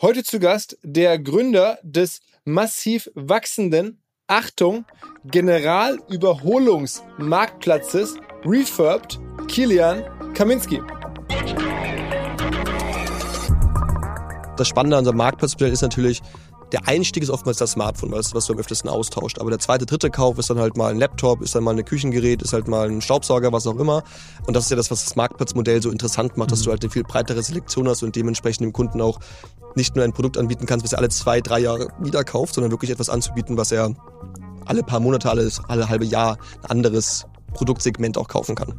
Heute zu Gast der Gründer des massiv wachsenden, Achtung, Generalüberholungsmarktplatzes Refurbed, Kilian Kaminski. Das Spannende an unserem Marktplatzmodell ist natürlich, der Einstieg ist oftmals das Smartphone, was, was du am öftesten austauscht. Aber der zweite, dritte Kauf ist dann halt mal ein Laptop, ist dann mal ein Küchengerät, ist halt mal ein Staubsauger, was auch immer. Und das ist ja das, was das Marktplatzmodell so interessant macht, mhm. dass du halt eine viel breitere Selektion hast und dementsprechend dem Kunden auch nicht nur ein Produkt anbieten kannst, was er alle zwei, drei Jahre wieder kauft, sondern wirklich etwas anzubieten, was er alle paar Monate, alle, alle halbe Jahr ein anderes Produktsegment auch kaufen kann.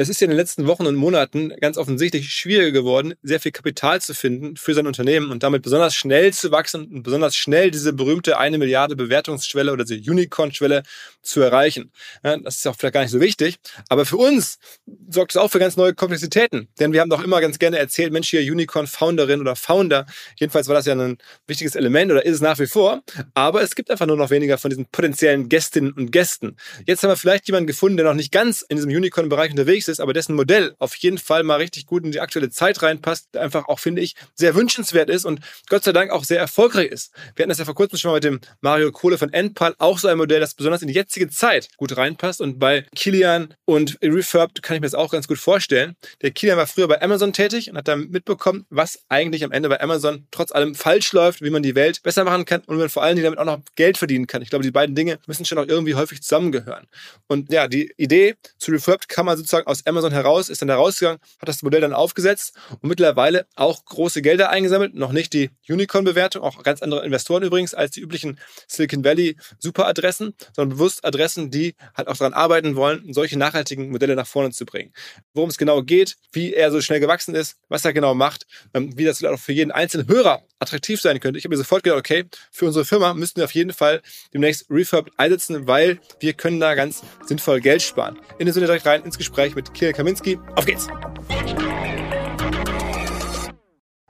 Es ist ja in den letzten Wochen und Monaten ganz offensichtlich schwieriger geworden, sehr viel Kapital zu finden für sein Unternehmen und damit besonders schnell zu wachsen und besonders schnell diese berühmte eine Milliarde Bewertungsschwelle oder diese Unicorn-Schwelle zu erreichen. Ja, das ist auch vielleicht gar nicht so wichtig, aber für uns sorgt es auch für ganz neue Komplexitäten, denn wir haben doch immer ganz gerne erzählt, Mensch, hier Unicorn-Founderin oder Founder, jedenfalls war das ja ein wichtiges Element oder ist es nach wie vor, aber es gibt einfach nur noch weniger von diesen potenziellen Gästinnen und Gästen. Jetzt haben wir vielleicht jemanden gefunden, der noch nicht ganz in diesem Unicorn-Bereich unterwegs ist, ist, aber dessen Modell auf jeden Fall mal richtig gut in die aktuelle Zeit reinpasst, einfach auch, finde ich, sehr wünschenswert ist und Gott sei Dank auch sehr erfolgreich ist. Wir hatten das ja vor kurzem schon mal mit dem Mario Kohle von Endpal, auch so ein Modell, das besonders in die jetzige Zeit gut reinpasst und bei Kilian und Refurbed kann ich mir das auch ganz gut vorstellen. Der Kilian war früher bei Amazon tätig und hat dann mitbekommen, was eigentlich am Ende bei Amazon trotz allem falsch läuft, wie man die Welt besser machen kann und man vor allen Dingen damit auch noch Geld verdienen kann. Ich glaube, die beiden Dinge müssen schon auch irgendwie häufig zusammengehören. Und ja, die Idee zu Refurbed kann man sozusagen aus Amazon heraus, ist dann da rausgegangen, hat das Modell dann aufgesetzt und mittlerweile auch große Gelder eingesammelt. Noch nicht die Unicorn-Bewertung, auch ganz andere Investoren übrigens als die üblichen Silicon Valley Superadressen, sondern bewusst Adressen, die halt auch daran arbeiten wollen, solche nachhaltigen Modelle nach vorne zu bringen. Worum es genau geht, wie er so schnell gewachsen ist, was er genau macht, ähm, wie das auch für jeden einzelnen Hörer attraktiv sein könnte. Ich habe mir sofort gedacht, okay, für unsere Firma müssten wir auf jeden Fall demnächst Refurb einsetzen, weil wir können da ganz sinnvoll Geld sparen. In dem Sinne direkt rein ins Gespräch mit Kirill Kaminski. Auf geht's!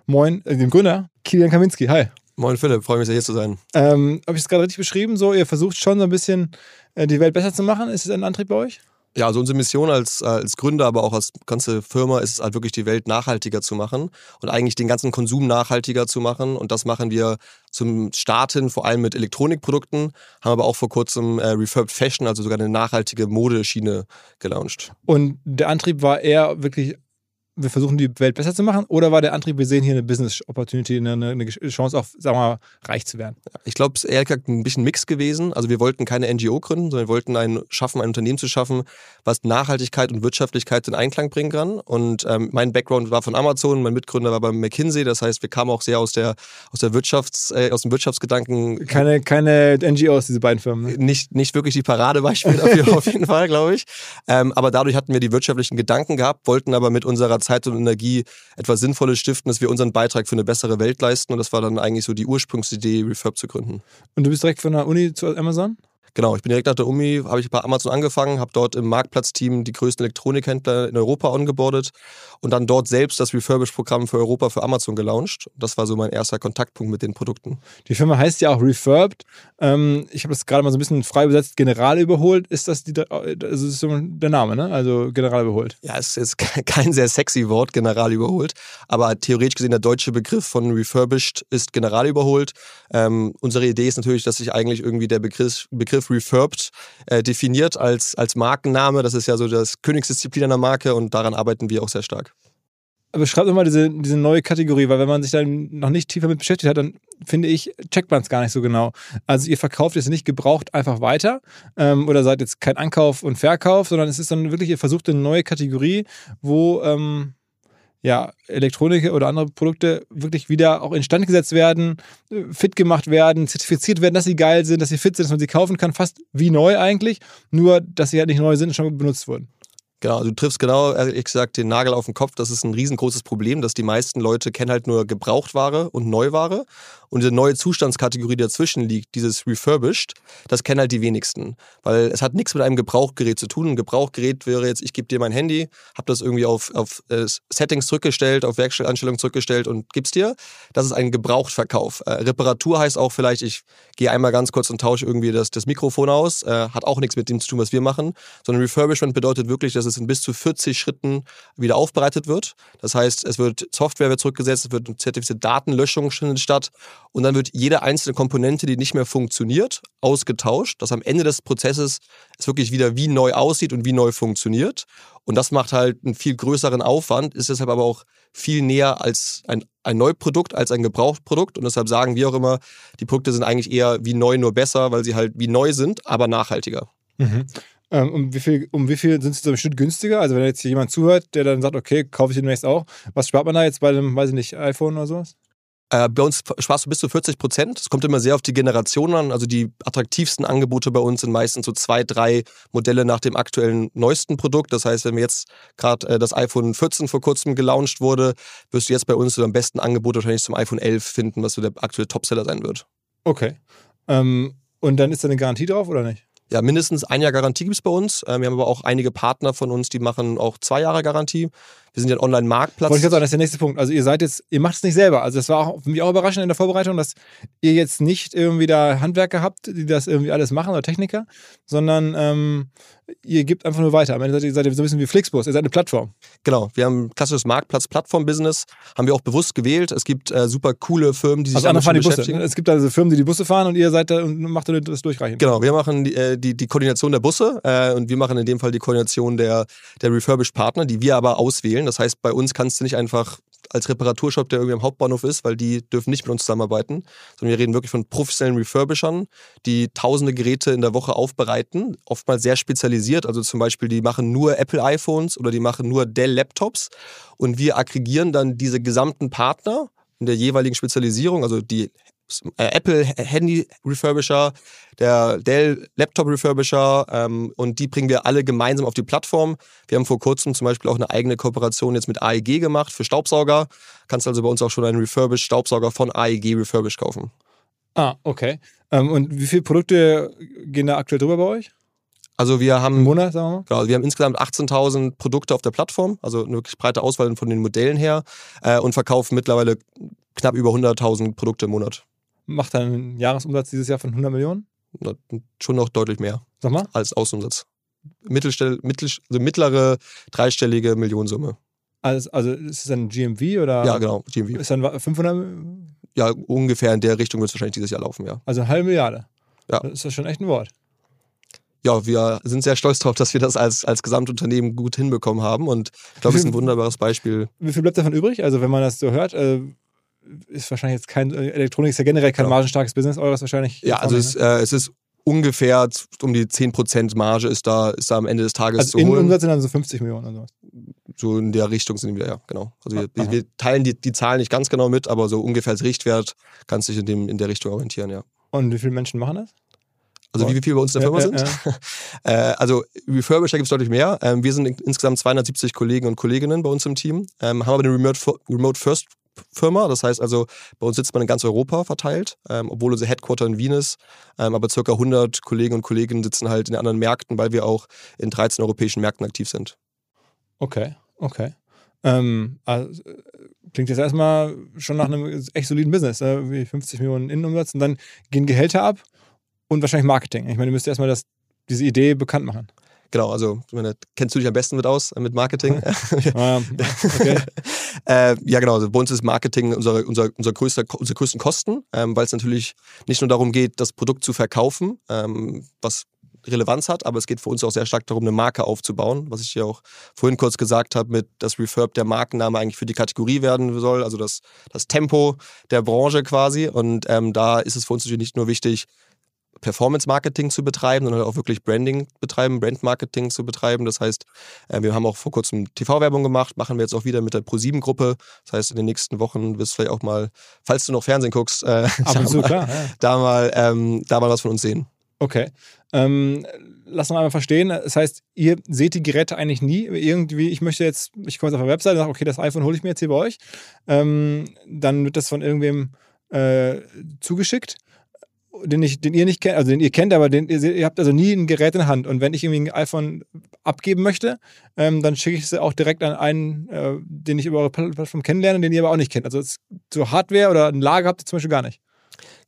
Moin, äh, dem Gründer, Kilian Kaminski. Hi. Moin Philipp, freue mich sehr hier zu sein. Ähm, Habe ich es gerade richtig beschrieben? So, ihr versucht schon so ein bisschen äh, die Welt besser zu machen. Ist es ein Antrieb bei euch? Ja, also unsere Mission als, als Gründer, aber auch als ganze Firma ist es halt wirklich, die Welt nachhaltiger zu machen und eigentlich den ganzen Konsum nachhaltiger zu machen. Und das machen wir zum Starten vor allem mit Elektronikprodukten, haben aber auch vor kurzem äh, Refurbed Fashion, also sogar eine nachhaltige Modeschiene gelauncht. Und der Antrieb war eher wirklich wir versuchen die Welt besser zu machen? Oder war der Antrieb, wir sehen hier eine Business Opportunity, eine, eine Chance auf, sagen wir mal, reich zu werden? Ich glaube, es ist eher ein bisschen Mix gewesen. Also wir wollten keine NGO gründen, sondern wir wollten ein, schaffen, ein Unternehmen zu schaffen, was Nachhaltigkeit und Wirtschaftlichkeit in Einklang bringen kann. Und ähm, mein Background war von Amazon, mein Mitgründer war bei McKinsey. Das heißt, wir kamen auch sehr aus der, aus der Wirtschafts-, äh, aus dem Wirtschaftsgedanken. Keine, keine NGOs, diese beiden Firmen. Ne? Nicht, nicht wirklich die Paradebeispiele dafür, auf jeden Fall, glaube ich. Ähm, aber dadurch hatten wir die wirtschaftlichen Gedanken gehabt, wollten aber mit unserer Zeit Zeit und Energie etwas Sinnvolles stiften, dass wir unseren Beitrag für eine bessere Welt leisten. Und das war dann eigentlich so die Ursprungsidee, Refurb zu gründen. Und du bist direkt von der Uni zu Amazon? Genau, ich bin direkt nach der Uni, habe ich bei Amazon angefangen, habe dort im Marktplatzteam die größten Elektronikhändler in Europa ongeboardet und dann dort selbst das Refurbish-Programm für Europa für Amazon gelauncht. Das war so mein erster Kontaktpunkt mit den Produkten. Die Firma heißt ja auch Refurbed. Ähm, ich habe das gerade mal so ein bisschen frei übersetzt, General überholt. Ist das, die, also ist so der Name, ne? Also General überholt. Ja, es ist kein sehr sexy Wort, General überholt, aber theoretisch gesehen der deutsche Begriff von Refurbished ist General überholt. Ähm, unsere Idee ist natürlich, dass sich eigentlich irgendwie der Begriff, Begriff Begriff Refurbed äh, definiert als, als Markenname. Das ist ja so das Königsdisziplin einer Marke und daran arbeiten wir auch sehr stark. Aber schreibt nochmal diese, diese neue Kategorie, weil wenn man sich dann noch nicht tiefer mit beschäftigt hat, dann finde ich, checkt man es gar nicht so genau. Also ihr verkauft es nicht gebraucht einfach weiter ähm, oder seid jetzt kein Ankauf und Verkauf, sondern es ist dann wirklich, ihr versucht eine neue Kategorie, wo ähm, ja, Elektronik oder andere Produkte wirklich wieder auch instand gesetzt werden, fit gemacht werden, zertifiziert werden, dass sie geil sind, dass sie fit sind, dass man sie kaufen kann, fast wie neu eigentlich, nur dass sie halt nicht neu sind und schon benutzt wurden. Genau, du triffst genau, ehrlich gesagt, den Nagel auf den Kopf. Das ist ein riesengroßes Problem, dass die meisten Leute kennen halt nur Gebrauchtware und Neuware. Und diese neue Zustandskategorie, die dazwischen liegt, dieses Refurbished, das kennen halt die wenigsten. Weil es hat nichts mit einem Gebrauchgerät zu tun. Ein Gebrauchgerät wäre jetzt, ich gebe dir mein Handy, habe das irgendwie auf, auf äh, Settings zurückgestellt, auf Werkstellanstellungen zurückgestellt und gib's dir. Das ist ein Gebrauchtverkauf. Äh, Reparatur heißt auch vielleicht, ich gehe einmal ganz kurz und tausche irgendwie das, das Mikrofon aus. Äh, hat auch nichts mit dem zu tun, was wir machen. Sondern Refurbishment bedeutet wirklich, dass es in bis zu 40 Schritten wieder aufbereitet wird. Das heißt, es wird Software wird zurückgesetzt, es wird eine zertifizierte Datenlöschung statt und dann wird jede einzelne Komponente, die nicht mehr funktioniert, ausgetauscht, dass am Ende des Prozesses es wirklich wieder wie neu aussieht und wie neu funktioniert. Und das macht halt einen viel größeren Aufwand, ist deshalb aber auch viel näher als ein, ein Neuprodukt, als ein Gebrauchtprodukt. Und deshalb sagen wir auch immer, die Produkte sind eigentlich eher wie neu, nur besser, weil sie halt wie neu sind, aber nachhaltiger. Mhm. Ähm, um wie viel, um wie viel sind sie so im Schnitt günstiger? Also wenn jetzt jemand zuhört, der dann sagt, okay, kaufe ich demnächst auch, was spart man da jetzt bei einem, weiß ich nicht, iPhone oder sowas? Äh, bei uns sparst du bis zu 40 Prozent. Es kommt immer sehr auf die Generation an. Also die attraktivsten Angebote bei uns sind meistens so zwei, drei Modelle nach dem aktuellen neuesten Produkt. Das heißt, wenn wir jetzt gerade äh, das iPhone 14 vor kurzem gelauncht wurde, wirst du jetzt bei uns so am besten Angebot wahrscheinlich zum iPhone 11 finden, was so der aktuelle Topseller sein wird. Okay. Ähm, und dann ist da eine Garantie drauf oder nicht? Ja, mindestens ein Jahr Garantie gibt es bei uns. Ähm, wir haben aber auch einige Partner von uns, die machen auch zwei Jahre Garantie. Wir sind ja ein Online-Marktplatz. Wollte ich sagen, das ist der nächste Punkt. Also ihr seid jetzt, ihr macht es nicht selber. Also es war auch für mich auch überraschend in der Vorbereitung, dass ihr jetzt nicht irgendwie da Handwerker habt, die das irgendwie alles machen oder Techniker, sondern ähm, ihr gebt einfach nur weiter. Am Ende seid ihr, seid ihr so ein bisschen wie Flixbus, ihr seid eine Plattform. Genau, wir haben ein klassisches Marktplatz-Plattform-Business, haben wir auch bewusst gewählt. Es gibt äh, super coole Firmen, die sich also damit fahren die Busse. Ne? Es gibt also Firmen, die die Busse fahren und ihr seid da und macht das durchreichen. Genau, wir machen die, äh, die, die Koordination der Busse äh, und wir machen in dem Fall die Koordination der, der Refurbished-Partner, die wir aber auswählen. Das heißt, bei uns kannst du nicht einfach als Reparaturshop, der irgendwie am Hauptbahnhof ist, weil die dürfen nicht mit uns zusammenarbeiten, sondern wir reden wirklich von professionellen Refurbishern, die tausende Geräte in der Woche aufbereiten, oftmals sehr spezialisiert. Also zum Beispiel, die machen nur Apple iPhones oder die machen nur Dell Laptops und wir aggregieren dann diese gesamten Partner in der jeweiligen Spezialisierung, also die Apple Handy Refurbisher, der Dell Laptop Refurbisher ähm, und die bringen wir alle gemeinsam auf die Plattform. Wir haben vor kurzem zum Beispiel auch eine eigene Kooperation jetzt mit AEG gemacht für Staubsauger. Kannst also bei uns auch schon einen Refurbished Staubsauger von AEG Refurbished kaufen. Ah, okay. Ähm, und wie viele Produkte gehen da aktuell drüber bei euch? Also wir haben, Im Monat, sagen wir? Genau, wir haben insgesamt 18.000 Produkte auf der Plattform, also eine wirklich breite Auswahl von den Modellen her äh, und verkaufen mittlerweile knapp über 100.000 Produkte im Monat macht dann einen Jahresumsatz dieses Jahr von 100 Millionen? Schon noch deutlich mehr. Sag mal. Als Außenumsatz. Mittelstell, mittel, also mittlere dreistellige Millionensumme. Also, also ist es dann GMV oder? Ja, genau, GMV. Ist dann 500? Ja, ungefähr in der Richtung wird es wahrscheinlich dieses Jahr laufen, ja. Also eine halbe Milliarde. Ja. Das ist ja schon echt ein Wort. Ja, wir sind sehr stolz darauf, dass wir das als, als Gesamtunternehmen gut hinbekommen haben und ich glaube, es ist ein wunderbares Beispiel. Wie viel bleibt davon übrig? Also wenn man das so hört, äh, ist wahrscheinlich jetzt kein, äh, Elektronik ist ja generell kein ja. margenstarkes Business, eures wahrscheinlich. Ja, also es, äh, es ist ungefähr um die 10% Marge ist da, ist da am Ende des Tages also zu holen. Umsatz sind dann so 50 Millionen oder sowas. So in der Richtung sind wir, ja, genau. Also wir, wir teilen die, die Zahlen nicht ganz genau mit, aber so ungefähr als Richtwert kannst du dich in, dem, in der Richtung orientieren, ja. Und wie viele Menschen machen das? Also wie viel bei uns in der Firma sind? äh, also Refurbisher gibt es deutlich mehr. Ähm, wir sind insgesamt 270 Kollegen und Kolleginnen bei uns im Team, ähm, haben aber eine Remote, Remote First Firma. Das heißt also, bei uns sitzt man in ganz Europa verteilt, ähm, obwohl unser Headquarter in Wien ist. Ähm, aber circa 100 Kollegen und Kolleginnen sitzen halt in anderen Märkten, weil wir auch in 13 europäischen Märkten aktiv sind. Okay, okay. Ähm, also, klingt jetzt erstmal schon nach einem echt soliden Business, äh, wie 50 Millionen Innenumsatz und dann gehen Gehälter ab und wahrscheinlich Marketing. Ich meine, du müsst erstmal das, diese Idee bekannt machen. Genau, also meine, kennst du dich am besten mit aus, mit Marketing? ah, okay. äh, ja, genau, also bei uns ist Marketing unser, unser, unser größter, unsere größten Kosten, ähm, weil es natürlich nicht nur darum geht, das Produkt zu verkaufen, ähm, was Relevanz hat, aber es geht für uns auch sehr stark darum, eine Marke aufzubauen, was ich ja auch vorhin kurz gesagt habe, mit dass Refurb der Markenname eigentlich für die Kategorie werden soll, also das, das Tempo der Branche quasi. Und ähm, da ist es für uns natürlich nicht nur wichtig, Performance-Marketing zu betreiben, sondern auch wirklich Branding betreiben, Brand-Marketing zu betreiben. Das heißt, äh, wir haben auch vor kurzem TV-Werbung gemacht, machen wir jetzt auch wieder mit der ProSieben-Gruppe. Das heißt, in den nächsten Wochen wirst du vielleicht auch mal, falls du noch Fernsehen guckst, äh, da, mal, klar, ja. da, mal, ähm, da mal was von uns sehen. Okay. Ähm, lass uns einmal verstehen. Das heißt, ihr seht die Geräte eigentlich nie. Irgendwie, ich möchte jetzt, ich komme jetzt auf der Webseite und sage, okay, das iPhone hole ich mir jetzt hier bei euch. Ähm, dann wird das von irgendwem äh, zugeschickt den, ich, den ihr nicht kennt, also den ihr kennt, aber den, ihr, habt also nie ein Gerät in Hand. Und wenn ich irgendwie ein iPhone abgeben möchte, ähm, dann schicke ich es auch direkt an einen, äh, den ich über eure Plattform kennenlerne, den ihr aber auch nicht kennt. Also so Hardware oder ein Lager habt ihr zum Beispiel gar nicht.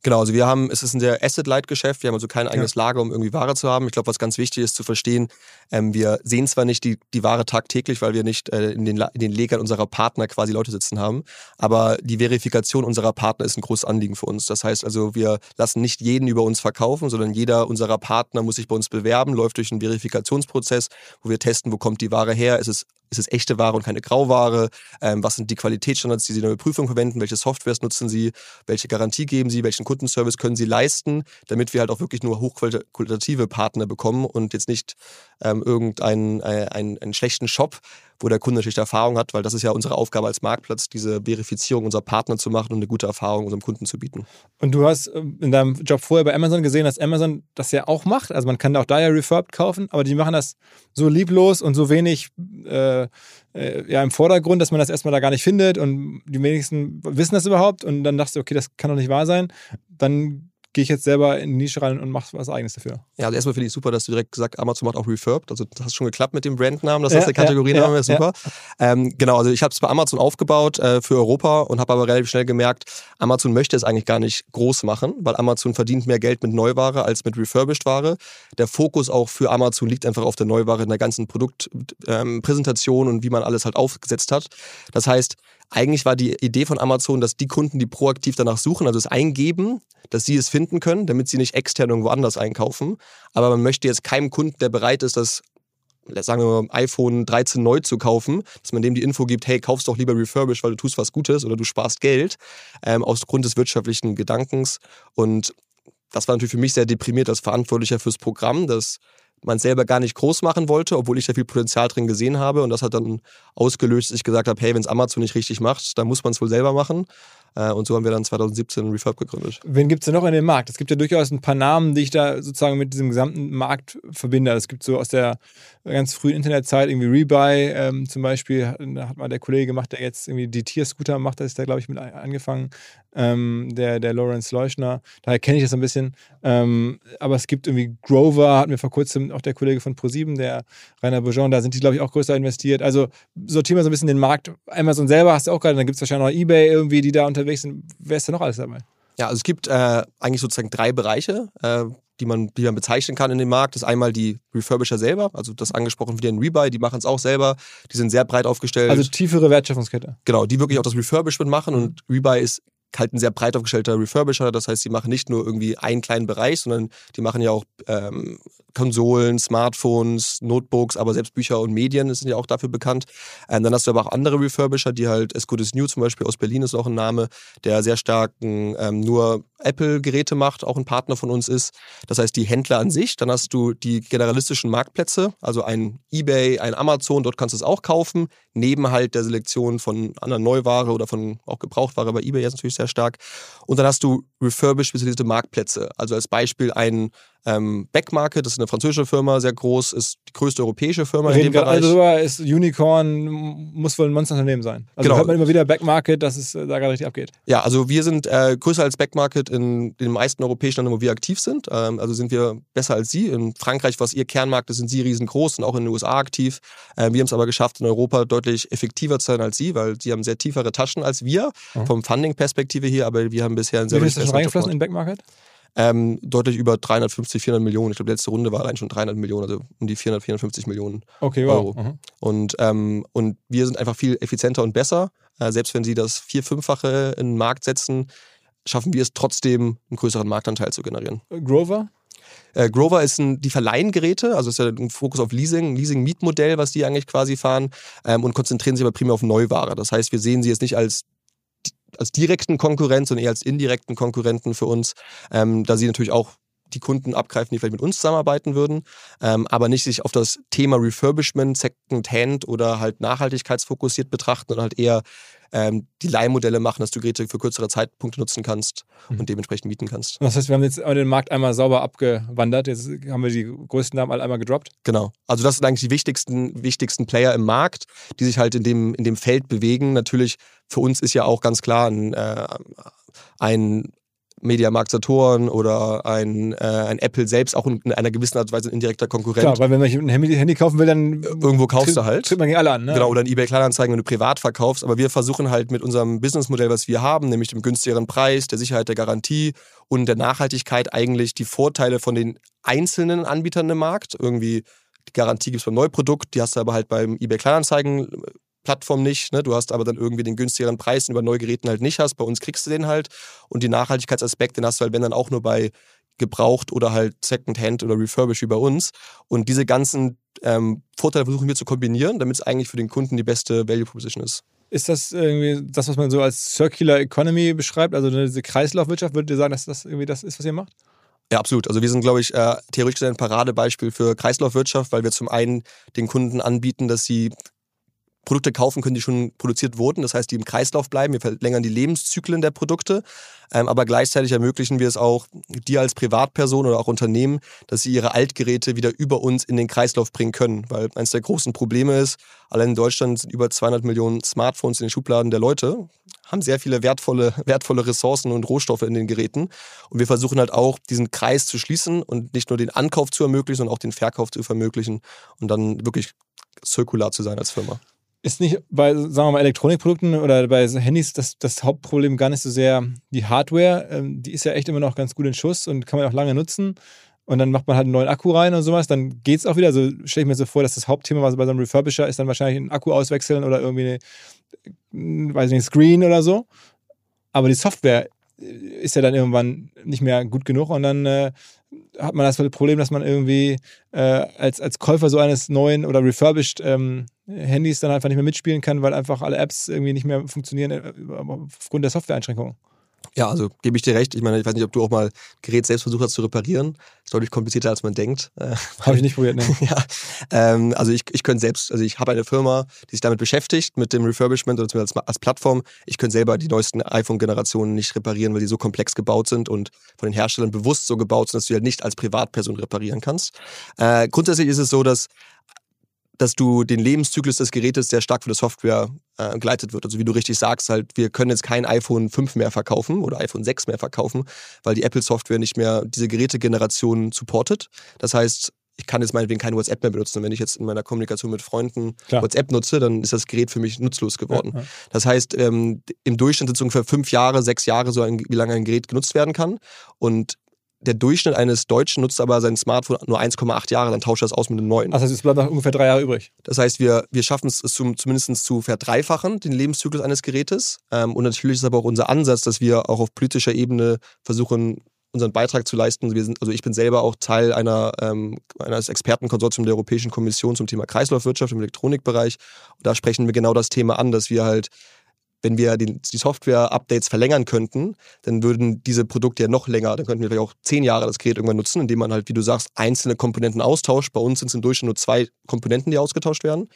Genau, also wir haben, es ist ein sehr Asset-Light-Geschäft, wir haben also kein eigenes ja. Lager, um irgendwie Ware zu haben. Ich glaube, was ganz wichtig ist zu verstehen, ähm, wir sehen zwar nicht die, die Ware tagtäglich, weil wir nicht äh, in, den, in den Legern unserer Partner quasi Leute sitzen haben, aber die Verifikation unserer Partner ist ein großes Anliegen für uns. Das heißt also, wir lassen nicht jeden über uns verkaufen, sondern jeder unserer Partner muss sich bei uns bewerben, läuft durch einen Verifikationsprozess, wo wir testen, wo kommt die Ware her, ist es ist es echte Ware und keine Grauware? Ähm, was sind die Qualitätsstandards, die Sie in der Prüfung verwenden? Welche Softwares nutzen Sie? Welche Garantie geben Sie? Welchen Kundenservice können Sie leisten? Damit wir halt auch wirklich nur hochqualitative Partner bekommen und jetzt nicht ähm, irgendeinen äh, einen, einen schlechten Shop, wo der Kunde natürlich Erfahrung hat, weil das ist ja unsere Aufgabe als Marktplatz, diese Verifizierung unserer Partner zu machen und eine gute Erfahrung unserem Kunden zu bieten. Und du hast ähm, in deinem Job vorher bei Amazon gesehen, dass Amazon das ja auch macht. Also man kann auch da ja Refurbed kaufen, aber die machen das so lieblos und so wenig äh, äh, ja, im Vordergrund, dass man das erstmal da gar nicht findet und die wenigsten wissen das überhaupt und dann dachte du, okay, das kann doch nicht wahr sein. Dann gehe ich jetzt selber in die Nische rein und mache was eigenes dafür. Ja, also erstmal finde ich super, dass du direkt gesagt Amazon macht auch Refurbed. Also das hat schon geklappt mit dem Brandnamen, das ja, ist der Kategoriename, ja, ist super. Ja. Ähm, genau, also ich habe es bei Amazon aufgebaut äh, für Europa und habe aber relativ schnell gemerkt, Amazon möchte es eigentlich gar nicht groß machen, weil Amazon verdient mehr Geld mit Neuware als mit Refurbished-Ware. Der Fokus auch für Amazon liegt einfach auf der Neuware in der ganzen Produktpräsentation ähm, und wie man alles halt aufgesetzt hat. Das heißt, eigentlich war die Idee von Amazon, dass die Kunden, die proaktiv danach suchen, also es eingeben, dass sie es finden können, damit sie nicht extern irgendwo anders einkaufen. Aber man möchte jetzt keinem Kunden, der bereit ist, das sagen wir mal, iPhone 13 neu zu kaufen, dass man dem die Info gibt, hey, kaufst doch lieber refurbished, weil du tust was Gutes oder du sparst Geld, ähm, aus Grund des wirtschaftlichen Gedankens. Und das war natürlich für mich sehr deprimiert als Verantwortlicher fürs Programm, dass man selber gar nicht groß machen wollte, obwohl ich da viel Potenzial drin gesehen habe. Und das hat dann ausgelöst, dass ich gesagt habe, hey, wenn es Amazon nicht richtig macht, dann muss man es wohl selber machen. Äh, und so haben wir dann 2017 Refurb gegründet. Wen gibt es denn noch in dem Markt? Es gibt ja durchaus ein paar Namen, die ich da sozusagen mit diesem gesamten Markt verbinde. Es gibt so aus der ganz frühen Internetzeit irgendwie Rebuy ähm, zum Beispiel, da hat mal der Kollege gemacht, der jetzt irgendwie die Tierscooter macht, da ist der, glaube ich, mit angefangen, ähm, der, der Lawrence Leuschner. Daher kenne ich das ein bisschen. Ähm, aber es gibt irgendwie Grover, hat mir vor kurzem auch der Kollege von ProSieben, der Rainer Bourgeon, da sind die, glaube ich, auch größer investiert. Also sortieren wir so ein bisschen den Markt. Amazon selber hast du auch gerade, dann gibt es wahrscheinlich noch Ebay irgendwie, die da unterwegs sind. Wer ist da noch alles dabei? Ja, also es gibt äh, eigentlich sozusagen drei Bereiche, äh, die, man, die man bezeichnen kann in dem Markt. Das ist einmal die Refurbisher selber, also das angesprochen wieder in Rebuy, die machen es auch selber, die sind sehr breit aufgestellt. Also tiefere Wertschöpfungskette. Genau, die wirklich auch das Refurbishment machen und Rebuy ist halt ein sehr breit aufgestellter Refurbisher. Das heißt, sie machen nicht nur irgendwie einen kleinen Bereich, sondern die machen ja auch ähm, Konsolen, Smartphones, Notebooks, aber selbst Bücher und Medien sind ja auch dafür bekannt. Ähm, dann hast du aber auch andere Refurbisher, die halt, As Good As New zum Beispiel aus Berlin ist auch ein Name, der sehr stark ähm, nur Apple-Geräte macht, auch ein Partner von uns ist. Das heißt, die Händler an sich, dann hast du die generalistischen Marktplätze, also ein eBay, ein Amazon, dort kannst du es auch kaufen, neben halt der Selektion von anderen Neuware oder von auch Gebrauchtware bei eBay jetzt natürlich sehr stark. Und dann hast du refurbished spezialisierte Marktplätze. Also als Beispiel ein Ähm, Backmarket, das ist eine französische Firma, sehr groß, ist die größte europäische Firma Wir in reden dem Bereich. also ist Unicorn, muss wohl ein Monsterunternehmen sein. Also Genau. hört man immer wieder Backmarket, dass es äh, da gerade richtig abgeht. Ja, also wir sind äh, größer als Backmarket in den meisten europäischen Ländern, wo wir aktiv sind. Ähm, also sind wir besser als Sie. In Frankreich, was Ihr Kernmarkt ist, sind Sie riesengroß und auch in den USA aktiv. Äh, wir haben es aber geschafft, in Europa deutlich effektiver zu sein als Sie, weil Sie haben sehr tiefere Taschen als wir, Mhm. vom Funding-Perspektive hier, aber wir haben bisher Wie sehr viel ist da schon reingeflossen in Backmarket? Ähm, deutlich über 350, 400 Millionen. Ich glaube, die letzte Runde war allein schon 300 Millionen, also um die 400, 450 Millionen. Okay, wow. Euro. Mhm. Und, ähm, und wir sind einfach viel effizienter und besser. Äh, selbst wenn Sie das vier-, fünffache in den Markt setzen, schaffen wir es trotzdem, einen größeren Marktanteil zu generieren. Grover? Äh, Grover ist ein, die verleihen Geräte, also ist ja ein Fokus auf Leasing, ein Leasing-Mietmodell, was die eigentlich quasi fahren ähm, und konzentrieren sich aber primär auf Neuware. Das heißt, wir sehen sie jetzt nicht als als direkten Konkurrent, sondern eher als indirekten Konkurrenten für uns, ähm, da sie natürlich auch die Kunden abgreifen, die vielleicht mit uns zusammenarbeiten würden, ähm, aber nicht sich auf das Thema Refurbishment, Second Hand oder halt nachhaltigkeitsfokussiert betrachten und halt eher ähm, die Leihmodelle machen, dass du Geräte für kürzere Zeitpunkte nutzen kannst Mhm. und dementsprechend mieten kannst. Das heißt, wir haben jetzt den Markt einmal sauber abgewandert. Jetzt haben wir die größten Namen alle einmal gedroppt. Genau. Also das sind eigentlich die wichtigsten, wichtigsten Player im Markt, die sich halt in dem, in dem Feld bewegen. Natürlich, für uns ist ja auch ganz klar ein, äh, ein Mediamarkt Saturn oder ein, äh, ein Apple selbst auch in, in einer gewissen Art und Weise ein indirekter Konkurrent. Klar, weil wenn man ein Handy, Handy kaufen will, dann Irgendwo kaufst du halt. tritt man gegen alle an. Ne? Genau, oder ein eBay Kleinanzeigen, wenn du privat verkaufst. Aber wir versuchen halt mit unserem Businessmodell, was wir haben, nämlich dem günstigeren Preis, der Sicherheit der Garantie und der Nachhaltigkeit eigentlich die Vorteile von den einzelnen Anbietern im Markt. Irgendwie die Garantie gibt es beim Neuprodukt, die hast du aber halt beim eBay Kleinanzeigen. Plattform nicht, ne? du hast aber dann irgendwie den günstigeren Preis, den du bei Neugeräten halt nicht hast. Bei uns kriegst du den halt. Und die Nachhaltigkeitsaspekt, den hast du halt, wenn dann auch nur bei gebraucht oder halt Secondhand oder Refurbish wie bei uns. Und diese ganzen ähm, Vorteile versuchen wir zu kombinieren, damit es eigentlich für den Kunden die beste Value Proposition ist. Ist das irgendwie das, was man so als Circular Economy beschreibt, also diese Kreislaufwirtschaft? Würdet ihr sagen, dass das irgendwie das ist, was ihr macht? Ja, absolut. Also wir sind, glaube ich, äh, theoretisch ein Paradebeispiel für Kreislaufwirtschaft, weil wir zum einen den Kunden anbieten, dass sie Produkte kaufen können, die schon produziert wurden, das heißt, die im Kreislauf bleiben. Wir verlängern die Lebenszyklen der Produkte, ähm, aber gleichzeitig ermöglichen wir es auch dir als Privatperson oder auch Unternehmen, dass sie ihre Altgeräte wieder über uns in den Kreislauf bringen können, weil eines der großen Probleme ist, allein in Deutschland sind über 200 Millionen Smartphones in den Schubladen der Leute, haben sehr viele wertvolle, wertvolle Ressourcen und Rohstoffe in den Geräten und wir versuchen halt auch, diesen Kreis zu schließen und nicht nur den Ankauf zu ermöglichen, sondern auch den Verkauf zu vermöglichen und dann wirklich zirkular zu sein als Firma. Ist nicht bei, sagen wir mal, Elektronikprodukten oder bei Handys das, das Hauptproblem gar nicht so sehr die Hardware. Ähm, die ist ja echt immer noch ganz gut in Schuss und kann man auch lange nutzen. Und dann macht man halt einen neuen Akku rein und sowas, dann geht's auch wieder. Also stelle ich mir so vor, dass das Hauptthema was bei so einem Refurbisher ist dann wahrscheinlich einen Akku auswechseln oder irgendwie eine, weiß nicht, Screen oder so. Aber die Software äh, ist ja dann irgendwann nicht mehr gut genug und dann äh, hat man das Problem, dass man irgendwie äh, als, als Käufer so eines neuen oder refurbished ähm, Handys dann einfach nicht mehr mitspielen kann, weil einfach alle Apps irgendwie nicht mehr funktionieren äh, aufgrund der Softwareeinschränkungen. Ja, also gebe ich dir recht. Ich meine, ich weiß nicht, ob du auch mal Gerät selbst versucht hast zu reparieren. Ist deutlich komplizierter, als man denkt. Äh, Habe ich nicht probiert, ne? ja, ähm, also ich, ich könnte selbst, also ich habe eine Firma, die sich damit beschäftigt, mit dem Refurbishment oder als, als Plattform. Ich könnte selber die neuesten iPhone-Generationen nicht reparieren, weil die so komplex gebaut sind und von den Herstellern bewusst so gebaut sind, dass du halt nicht als Privatperson reparieren kannst. Äh, grundsätzlich ist es so, dass dass du den Lebenszyklus des Gerätes sehr stark für die Software äh, geleitet wird. Also wie du richtig sagst, halt, wir können jetzt kein iPhone 5 mehr verkaufen oder iPhone 6 mehr verkaufen, weil die Apple-Software nicht mehr diese Gerätegeneration supportet. Das heißt, ich kann jetzt meinetwegen keine WhatsApp mehr benutzen. Und wenn ich jetzt in meiner Kommunikation mit Freunden Klar. WhatsApp nutze, dann ist das Gerät für mich nutzlos geworden. Ja, ja. Das heißt, ähm, im Durchschnitt sind es ungefähr fünf Jahre, sechs Jahre, so ein, wie lange ein Gerät genutzt werden kann. Und der Durchschnitt eines Deutschen nutzt aber sein Smartphone nur 1,8 Jahre, dann tauscht er es aus mit einem neuen. Also es bleibt noch ungefähr drei Jahre übrig. Das heißt, wir, wir schaffen es zum, zumindest zu verdreifachen, den Lebenszyklus eines Gerätes. Ähm, und natürlich ist aber auch unser Ansatz, dass wir auch auf politischer Ebene versuchen, unseren Beitrag zu leisten. Wir sind, also ich bin selber auch Teil einer, ähm, eines Expertenkonsortiums der Europäischen Kommission zum Thema Kreislaufwirtschaft im Elektronikbereich. Und da sprechen wir genau das Thema an, dass wir halt wenn wir die, die Software-Updates verlängern könnten, dann würden diese Produkte ja noch länger, dann könnten wir vielleicht auch zehn Jahre das Gerät irgendwann nutzen, indem man halt, wie du sagst, einzelne Komponenten austauscht. Bei uns sind es im Durchschnitt nur zwei Komponenten, die ausgetauscht werden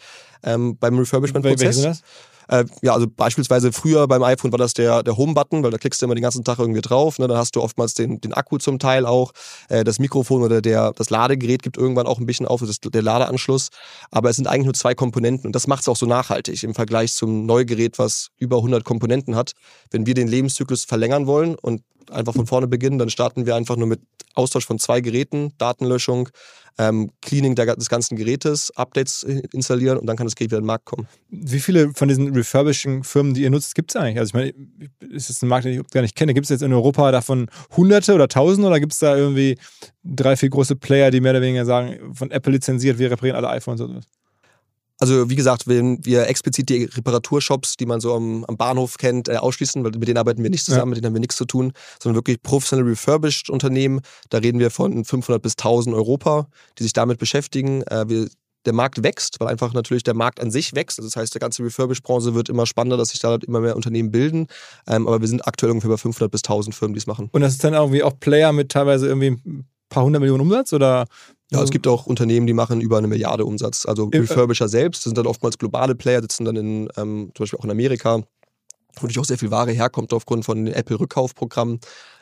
ähm, beim Refurbishment-Prozess. Äh, ja, also beispielsweise früher beim iPhone war das der, der Home-Button, weil da klickst du immer den ganzen Tag irgendwie drauf. Ne? Dann hast du oftmals den, den Akku zum Teil auch. Äh, das Mikrofon oder der, das Ladegerät gibt irgendwann auch ein bisschen auf, das ist der Ladeanschluss. Aber es sind eigentlich nur zwei Komponenten und das macht es auch so nachhaltig im Vergleich zum Neugerät, was über 100 Komponenten hat. Wenn wir den Lebenszyklus verlängern wollen und einfach von vorne beginnen, dann starten wir einfach nur mit Austausch von zwei Geräten, Datenlöschung, ähm, Cleaning der, des ganzen Gerätes, Updates installieren und dann kann das Gerät wieder in den Markt kommen. Wie viele von diesen Refurbishing-Firmen, die ihr nutzt, gibt es eigentlich? Also ich meine, ist das ein Markt, den ich gar nicht kenne? Gibt es jetzt in Europa davon Hunderte oder Tausende oder gibt es da irgendwie drei, vier große Player, die mehr oder weniger sagen, von Apple lizenziert, wir reparieren alle iPhones oder so? Also wie gesagt, wenn wir explizit die Reparaturshops, die man so am, am Bahnhof kennt, äh, ausschließen, weil mit denen arbeiten wir nicht zusammen, ja. mit denen haben wir nichts zu tun, sondern wirklich professionelle refurbished Unternehmen. Da reden wir von 500 bis 1000 Europa, die sich damit beschäftigen. Äh, wir, der Markt wächst, weil einfach natürlich der Markt an sich wächst. Das heißt, der ganze Refurbish-Branche wird immer spannender, dass sich da immer mehr Unternehmen bilden. Ähm, aber wir sind aktuell ungefähr bei 500 bis 1000 Firmen, die es machen. Und das ist dann irgendwie auch Player mit teilweise irgendwie paar hundert Millionen Umsatz oder ja, es gibt auch Unternehmen, die machen über eine Milliarde Umsatz. Also äh, Refurbisher selbst, das sind dann oftmals globale Player, sitzen dann in, ähm, zum Beispiel auch in Amerika, wo natürlich auch sehr viel Ware herkommt aufgrund von den Apple-Rückkaufprogrammen.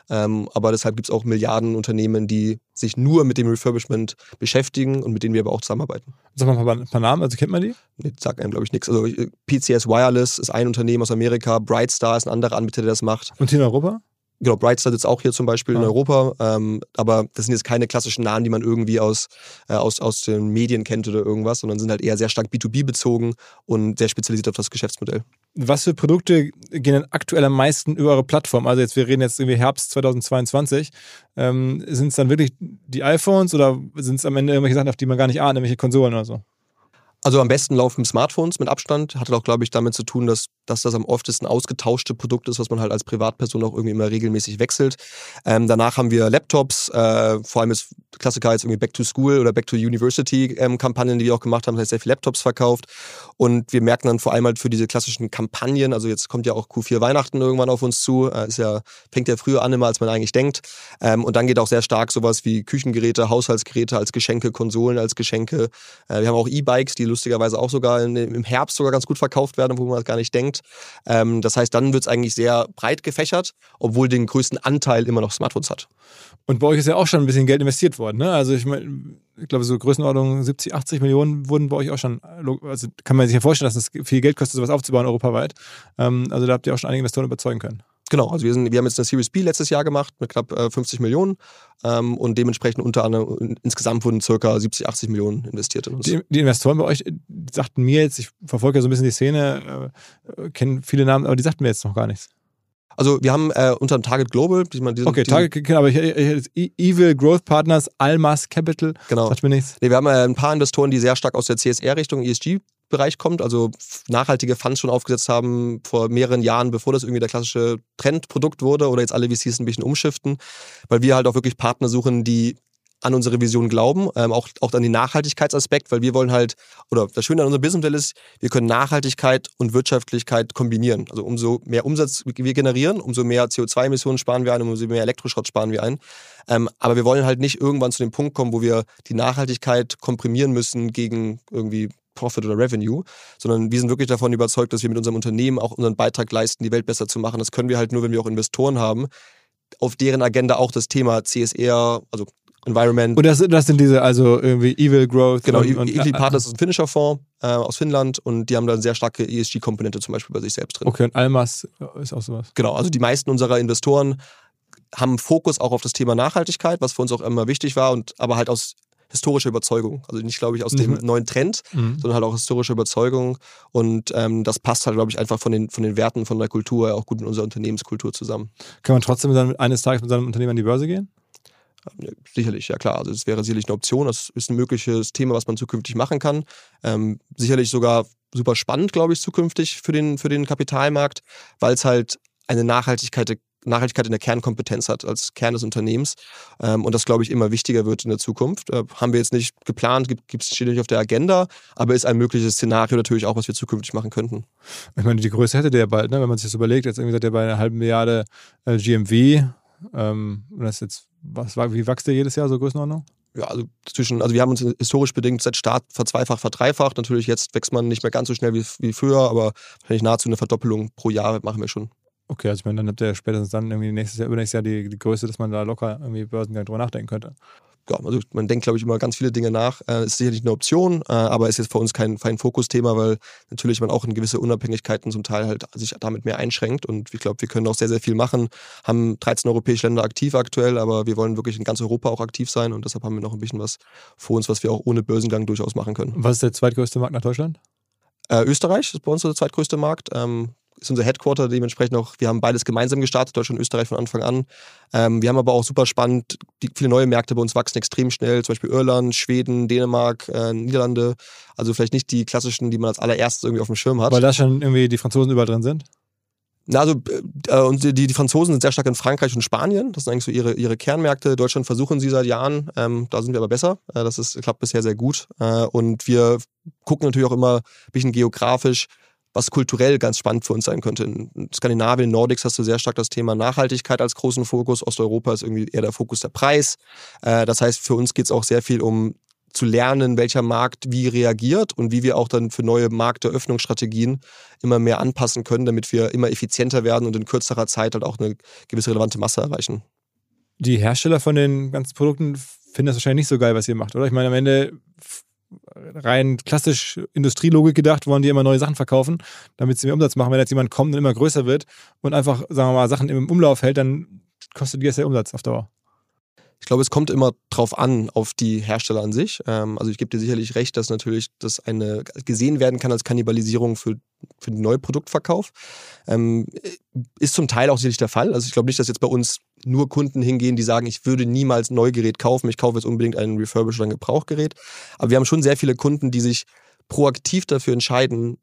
Ähm, aber deshalb gibt es auch Milliarden Unternehmen, die sich nur mit dem Refurbishment beschäftigen und mit denen wir aber auch zusammenarbeiten. Sag mal ein paar Namen, also kennt man die? Nee, sagt einem, glaube ich, nichts. Also äh, PCS Wireless ist ein Unternehmen aus Amerika, Brightstar ist ein anderer Anbieter, der das macht. Und hier in Europa? Genau, Brightstar sitzt auch hier zum Beispiel ja. in Europa, ähm, aber das sind jetzt keine klassischen Namen, die man irgendwie aus, äh, aus, aus den Medien kennt oder irgendwas, sondern sind halt eher sehr stark B2B bezogen und sehr spezialisiert auf das Geschäftsmodell. Was für Produkte gehen denn aktuell am meisten über eure Plattform? Also jetzt, wir reden jetzt irgendwie Herbst 2022. Ähm, sind es dann wirklich die iPhones oder sind es am Ende irgendwelche Sachen, auf die man gar nicht ahnt, irgendwelche Konsolen oder so? Also am besten laufen Smartphones mit Abstand. Hat auch, glaube ich, damit zu tun, dass, dass das am oftesten ausgetauschte Produkt ist, was man halt als Privatperson auch irgendwie immer regelmäßig wechselt. Ähm, danach haben wir Laptops, äh, vor allem ist Klassiker jetzt irgendwie Back to School oder Back to University ähm, Kampagnen, die wir auch gemacht haben, das heißt sehr viele Laptops verkauft. Und wir merken dann vor allem halt für diese klassischen Kampagnen, also jetzt kommt ja auch Q4 Weihnachten irgendwann auf uns zu, äh, ist ja, fängt ja früher an immer, als man eigentlich denkt. Ähm, und dann geht auch sehr stark sowas wie Küchengeräte, Haushaltsgeräte als Geschenke, Konsolen als Geschenke. Äh, wir haben auch E-Bikes, die lustigerweise auch sogar in, im Herbst sogar ganz gut verkauft werden, wo man das gar nicht denkt. Ähm, das heißt, dann wird es eigentlich sehr breit gefächert, obwohl den größten Anteil immer noch Smartphones hat. Und bei euch ist ja auch schon ein bisschen Geld investiert worden. Ne? Also ich meine, ich glaube, so Größenordnung 70, 80 Millionen wurden bei euch auch schon, also kann man sich ja vorstellen, dass es viel Geld kostet, sowas aufzubauen europaweit. Ähm, also da habt ihr auch schon einige Investoren überzeugen können. Genau, also wir, sind, wir haben jetzt eine Series B letztes Jahr gemacht mit knapp äh, 50 Millionen ähm, und dementsprechend unter anderem insgesamt wurden circa 70, 80 Millionen investiert in uns. Die, die Investoren bei euch sagten mir jetzt, ich verfolge ja so ein bisschen die Szene, äh, kenne viele Namen, aber die sagten mir jetzt noch gar nichts. Also wir haben äh, unter Target Global, die man diesen, okay, Target, aber ich, ich, e-, Evil Growth Partners, Almas Capital, genau. sagt mir nichts. Nee, wir haben äh, ein paar Investoren, die sehr stark aus der CSR-Richtung, ESG Bereich kommt, also nachhaltige Funds schon aufgesetzt haben vor mehreren Jahren, bevor das irgendwie der klassische Trendprodukt wurde oder jetzt alle VCs ein bisschen umschiften, weil wir halt auch wirklich Partner suchen, die an unsere Vision glauben, ähm, auch, auch an den Nachhaltigkeitsaspekt, weil wir wollen halt, oder das Schöne an unserem Businessmodell ist, wir können Nachhaltigkeit und Wirtschaftlichkeit kombinieren. Also umso mehr Umsatz wir generieren, umso mehr CO2-Emissionen sparen wir ein, umso mehr Elektroschrott sparen wir ein. Ähm, aber wir wollen halt nicht irgendwann zu dem Punkt kommen, wo wir die Nachhaltigkeit komprimieren müssen gegen irgendwie Profit oder Revenue, sondern wir sind wirklich davon überzeugt, dass wir mit unserem Unternehmen auch unseren Beitrag leisten, die Welt besser zu machen. Das können wir halt nur, wenn wir auch Investoren haben, auf deren Agenda auch das Thema CSR, also Environment. Und das, das sind diese, also irgendwie Evil Growth. Genau, und, und, Evil Partners ist ein finnischer Fonds äh, aus Finnland und die haben da eine sehr starke ESG-Komponente zum Beispiel bei sich selbst drin. Okay, und Almas ist auch sowas. Genau, also die meisten unserer Investoren haben Fokus auch auf das Thema Nachhaltigkeit, was für uns auch immer wichtig war, und aber halt aus historischer Überzeugung. Also nicht, glaube ich, aus dem mhm. neuen Trend, mhm. sondern halt auch historische Überzeugung. Und ähm, das passt halt, glaube ich, einfach von den, von den Werten, von der Kultur auch gut in unserer Unternehmenskultur zusammen. Kann man trotzdem dann eines Tages mit seinem Unternehmen an die Börse gehen? Sicherlich, ja klar. Also es wäre sicherlich eine Option. Das ist ein mögliches Thema, was man zukünftig machen kann. Ähm, sicherlich sogar super spannend, glaube ich, zukünftig für den, für den Kapitalmarkt, weil es halt eine Nachhaltigkeit, Nachhaltigkeit in der Kernkompetenz hat als Kern des Unternehmens. Ähm, und das, glaube ich, immer wichtiger wird in der Zukunft. Äh, haben wir jetzt nicht geplant, gibt es steht nicht auf der Agenda, aber ist ein mögliches Szenario natürlich auch, was wir zukünftig machen könnten. Ich meine, die Größe hätte der ja bald, ne? wenn man sich das überlegt. Jetzt irgendwie seid ihr bei einer halben Milliarde äh, GMV. Ähm, und das jetzt, was, wie wächst der jedes Jahr so Größenordnung? Ja, also zwischen, also wir haben uns historisch bedingt seit Start verzweifacht, verdreifacht. Natürlich jetzt wächst man nicht mehr ganz so schnell wie, wie früher, aber wahrscheinlich nahezu eine Verdoppelung pro Jahr machen wir schon. Okay, also ich meine, dann habt ihr spätestens dann irgendwie nächstes Jahr, übernächstes Jahr die, die Größe, dass man da locker irgendwie Börsengang drüber nachdenken könnte ja, also man denkt, glaube ich, immer ganz viele Dinge nach. Äh, ist sicherlich eine Option, äh, aber ist jetzt für uns kein, kein Fokusthema, weil natürlich man auch in gewisse Unabhängigkeiten zum Teil halt sich damit mehr einschränkt. Und ich glaube, wir können auch sehr, sehr viel machen. Haben 13 europäische Länder aktiv aktuell, aber wir wollen wirklich in ganz Europa auch aktiv sein und deshalb haben wir noch ein bisschen was vor uns, was wir auch ohne Börsengang durchaus machen können. Was ist der zweitgrößte Markt nach Deutschland? Äh, Österreich ist bei uns der zweitgrößte Markt. Ähm, ist unser Headquarter dementsprechend auch, wir haben beides gemeinsam gestartet, Deutschland und Österreich von Anfang an. Ähm, wir haben aber auch super spannend, die, viele neue Märkte bei uns wachsen extrem schnell, zum Beispiel Irland, Schweden, Dänemark, äh, Niederlande. Also vielleicht nicht die klassischen, die man als allererstes irgendwie auf dem Schirm hat. Weil da schon irgendwie die Franzosen überall drin sind? Na, also äh, und die, die Franzosen sind sehr stark in Frankreich und Spanien. Das sind eigentlich so ihre, ihre Kernmärkte. Deutschland versuchen sie seit Jahren. Ähm, da sind wir aber besser. Äh, das ist, klappt bisher sehr gut. Äh, und wir gucken natürlich auch immer ein bisschen geografisch, was kulturell ganz spannend für uns sein könnte. In Skandinavien, Nordics hast du sehr stark das Thema Nachhaltigkeit als großen Fokus. Osteuropa ist irgendwie eher der Fokus der Preis. Äh, das heißt, für uns geht es auch sehr viel um zu lernen, welcher Markt wie reagiert und wie wir auch dann für neue Markteröffnungsstrategien immer mehr anpassen können, damit wir immer effizienter werden und in kürzerer Zeit halt auch eine gewisse relevante Masse erreichen. Die Hersteller von den ganzen Produkten finden das wahrscheinlich nicht so geil, was ihr macht, oder? Ich meine, am Ende rein klassisch Industrielogik gedacht, wollen die immer neue Sachen verkaufen, damit sie mehr Umsatz machen. Wenn jetzt jemand kommt und immer größer wird und einfach, sagen wir mal, Sachen im Umlauf hält, dann kostet die das ja Umsatz auf Dauer. Ich glaube, es kommt immer drauf an, auf die Hersteller an sich. Ähm, also ich gebe dir sicherlich recht, dass natürlich das eine gesehen werden kann als Kannibalisierung für, für den Neuproduktverkauf. Ähm, ist zum Teil auch sicherlich der Fall. Also ich glaube nicht, dass jetzt bei uns nur Kunden hingehen, die sagen, ich würde niemals ein Neugerät kaufen, ich kaufe jetzt unbedingt ein Refurbished oder ein Gebrauchgerät. Aber wir haben schon sehr viele Kunden, die sich proaktiv dafür entscheiden,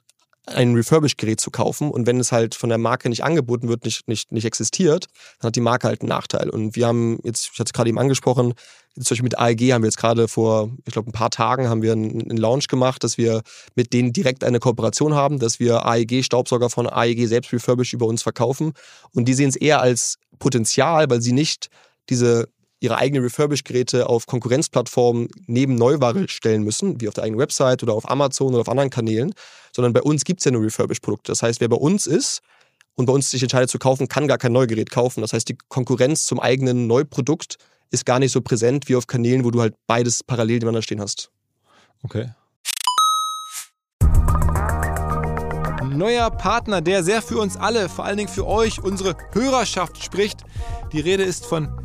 ein Refurbished-Gerät zu kaufen und wenn es halt von der Marke nicht angeboten wird, nicht, nicht, nicht existiert, dann hat die Marke halt einen Nachteil. Und wir haben jetzt, ich hatte es gerade eben angesprochen, zum Beispiel mit AEG haben wir jetzt gerade vor, ich glaube, ein paar Tagen haben wir einen, einen Launch gemacht, dass wir mit denen direkt eine Kooperation haben, dass wir AEG-Staubsauger von AEG selbst refurbished über uns verkaufen. Und die sehen es eher als Potenzial, weil sie nicht diese ihre eigenen Refurbished-Geräte auf Konkurrenzplattformen neben Neuware stellen müssen, wie auf der eigenen Website oder auf Amazon oder auf anderen Kanälen, sondern bei uns gibt es ja nur Refurbished-Produkte. Das heißt, wer bei uns ist und bei uns sich entscheidet zu kaufen, kann gar kein Neugerät kaufen. Das heißt, die Konkurrenz zum eigenen Neuprodukt ist gar nicht so präsent wie auf Kanälen, wo du halt beides parallel nebeneinander stehen hast. Okay. Neuer Partner, der sehr für uns alle, vor allen Dingen für euch, unsere Hörerschaft spricht. Die Rede ist von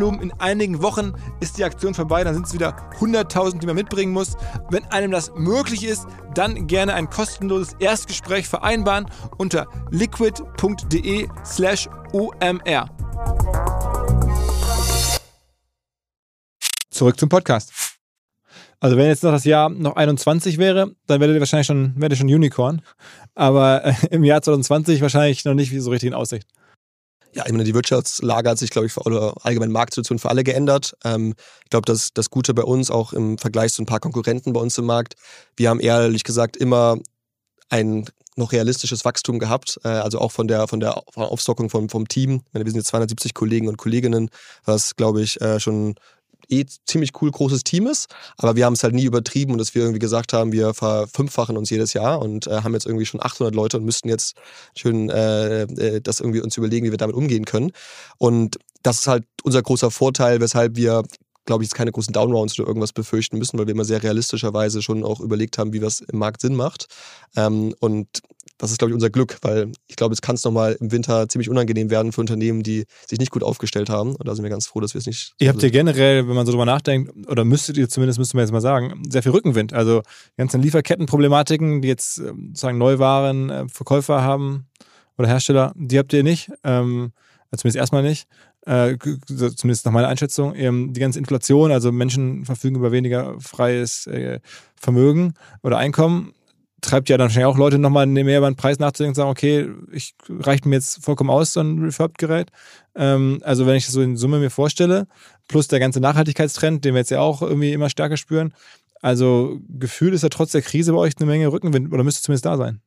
Volumen. In einigen Wochen ist die Aktion vorbei, dann sind es wieder 100.000, die man mitbringen muss. Wenn einem das möglich ist, dann gerne ein kostenloses Erstgespräch vereinbaren unter liquid.de slash omr. Zurück zum Podcast. Also wenn jetzt noch das Jahr noch 21 wäre, dann wäre ihr wahrscheinlich schon, wäre schon Unicorn. Aber äh, im Jahr 2020 wahrscheinlich noch nicht so richtig in Aussicht ja, ich meine, die Wirtschaftslage hat sich, glaube ich, oder allgemein Marktsituation für alle geändert. Ähm, ich glaube, dass das Gute bei uns, auch im Vergleich zu ein paar Konkurrenten bei uns im Markt, wir haben ehrlich gesagt immer ein noch realistisches Wachstum gehabt, äh, also auch von der, von der Aufstockung vom, vom Team. Meine, wir sind jetzt 270 Kollegen und Kolleginnen, was, glaube ich, äh, schon eh ziemlich cool großes Team ist, aber wir haben es halt nie übertrieben und dass wir irgendwie gesagt haben, wir verfünffachen uns jedes Jahr und äh, haben jetzt irgendwie schon 800 Leute und müssten jetzt schön äh, äh, das irgendwie uns überlegen, wie wir damit umgehen können. Und das ist halt unser großer Vorteil, weshalb wir glaube ich, jetzt keine großen Downrounds oder irgendwas befürchten müssen, weil wir immer sehr realistischerweise schon auch überlegt haben, wie was im Markt Sinn macht. Ähm, und das ist, glaube ich, unser Glück, weil ich glaube, es kann es nochmal im Winter ziemlich unangenehm werden für Unternehmen, die sich nicht gut aufgestellt haben. Und da sind wir ganz froh, dass wir es nicht. Ihr habt ja generell, wenn man so drüber nachdenkt, oder müsstet ihr zumindest, müsste man jetzt mal sagen, sehr viel Rückenwind. Also die ganzen Lieferkettenproblematiken, die jetzt ähm, sozusagen Neuwaren, äh, Verkäufer haben oder Hersteller, die habt ihr nicht. Ähm, zumindest erstmal nicht. Äh, zumindest nach meiner Einschätzung. Ähm, die ganze Inflation, also Menschen verfügen über weniger freies äh, Vermögen oder Einkommen treibt ja dann wahrscheinlich auch Leute nochmal mehr über den Preis nachzudenken und sagen, okay, ich reicht mir jetzt vollkommen aus, so ein Refurb-Gerät. Ähm, also wenn ich das so in Summe mir vorstelle, plus der ganze Nachhaltigkeitstrend, den wir jetzt ja auch irgendwie immer stärker spüren. Also Gefühl ist ja trotz der Krise bei euch eine Menge Rückenwind oder müsste zumindest da sein.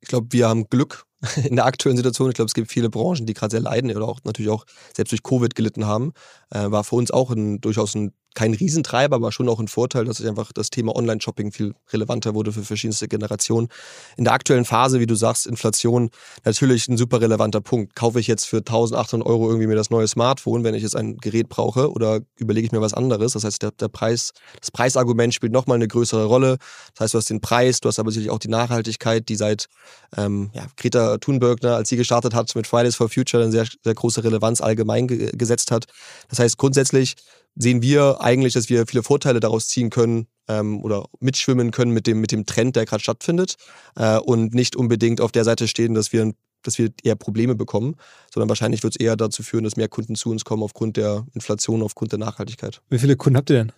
Ich glaube, wir haben Glück in der aktuellen Situation. Ich glaube, es gibt viele Branchen, die gerade sehr leiden oder auch natürlich auch selbst durch Covid gelitten haben. Äh, war für uns auch ein, durchaus ein kein Riesentreiber, aber schon auch ein Vorteil, dass sich einfach das Thema Online-Shopping viel relevanter wurde für verschiedenste Generationen. In der aktuellen Phase, wie du sagst, Inflation, natürlich ein super relevanter Punkt. Kaufe ich jetzt für 1800 Euro irgendwie mir das neue Smartphone, wenn ich jetzt ein Gerät brauche oder überlege ich mir was anderes? Das heißt, der, der Preis, das Preisargument spielt nochmal eine größere Rolle. Das heißt, du hast den Preis, du hast aber sicherlich auch die Nachhaltigkeit, die seit ähm, ja, Greta Thunbergner, als sie gestartet hat mit Fridays for Future, eine sehr, sehr große Relevanz allgemein ge gesetzt hat. Das heißt, grundsätzlich sehen wir eigentlich, dass wir viele Vorteile daraus ziehen können ähm, oder mitschwimmen können mit dem, mit dem Trend, der gerade stattfindet äh, und nicht unbedingt auf der Seite stehen, dass wir, dass wir eher Probleme bekommen, sondern wahrscheinlich wird es eher dazu führen, dass mehr Kunden zu uns kommen aufgrund der Inflation, aufgrund der Nachhaltigkeit. Wie viele Kunden habt ihr denn?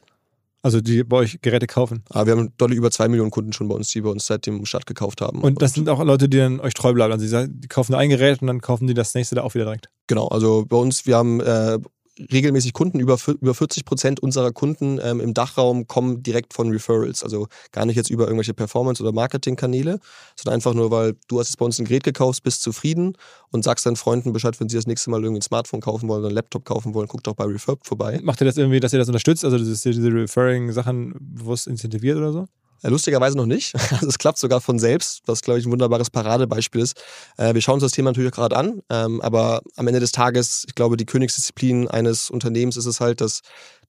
Also die bei euch Geräte kaufen. Ah, wir haben deutlich über zwei Millionen Kunden schon bei uns, die bei uns seit dem Start gekauft haben. Und das sind auch Leute, die dann euch treu bleiben. Also die, kaufen ein Gerät und dann kaufen die das nächste da auch wieder direkt. Genau, also bei uns, wir haben äh, regelmäßig Kunden. Über, über 40 Prozent unserer Kunden ähm, im Dachraum kommen direkt von Referrals. Also gar nicht jetzt über irgendwelche Performance- oder Marketingkanäle, sondern einfach nur, weil du hast jetzt bei uns ein Gerät gekauft, bist zufrieden und sagst deinen Freunden Bescheid, wenn sie das nächste Mal irgendwie ein Smartphone kaufen wollen oder einen Laptop kaufen wollen, guckt doch bei Refurb vorbei. Macht ihr das irgendwie, dass ihr das unterstützt? Also diese, diese Referring-Sachen bewusst incentiviert oder so? Äh, lustigerweise noch nicht. Also es klappt sogar von selbst, was, glaube ich, ein wunderbares Paradebeispiel ist. Äh, wir schauen uns das Thema natürlich gerade an, ähm, aber am Ende des Tages, ich glaube, die Königsdisziplin eines Unternehmens ist es halt, dass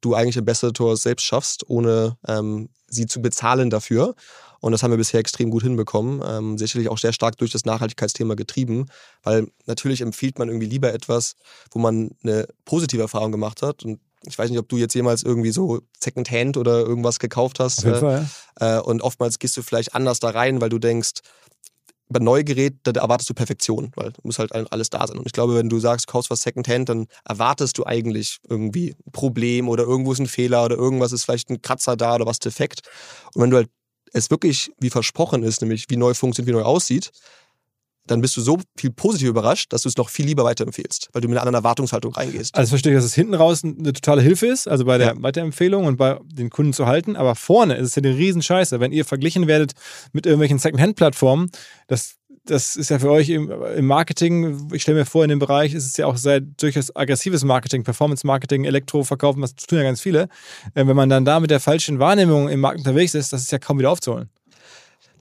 du eigentlich Ambassadors selbst schaffst, ohne ähm, sie zu bezahlen dafür. Und das haben wir bisher extrem gut hinbekommen. Ähm, sicherlich auch sehr stark durch das Nachhaltigkeitsthema getrieben, weil natürlich empfiehlt man irgendwie lieber etwas, wo man eine positive Erfahrung gemacht hat. Und ich weiß nicht, ob du jetzt jemals irgendwie so Secondhand oder irgendwas gekauft hast. Auf jeden äh, Fall, ja. äh, und oftmals gehst du vielleicht anders da rein, weil du denkst, bei neue Gerät, da erwartest du Perfektion, weil muss halt alles da sein. Und ich glaube, wenn du sagst, kaufst was Secondhand, dann erwartest du eigentlich irgendwie ein Problem oder irgendwo ist ein Fehler oder irgendwas ist vielleicht ein Kratzer da oder was defekt. Und wenn du halt es wirklich wie versprochen ist, nämlich wie neu funktioniert, wie neu aussieht, dann bist du so viel positiv überrascht, dass du es noch viel lieber weiterempfehlst, weil du mit einer anderen Erwartungshaltung reingehst. Also verstehe ich, dass es hinten raus eine totale Hilfe ist, also bei der ja. Weiterempfehlung und bei den Kunden zu halten, aber vorne ist es ja eine Riesenscheiße, wenn ihr verglichen werdet mit irgendwelchen Second-Hand-Plattformen, das das ist ja für euch im, im Marketing, ich stelle mir vor, in dem Bereich ist es ja auch sehr durchaus aggressives Marketing, Performance-Marketing, Elektroverkaufen, das tun ja ganz viele. Äh, wenn man dann da mit der falschen Wahrnehmung im Markt unterwegs ist, das ist ja kaum wieder aufzuholen.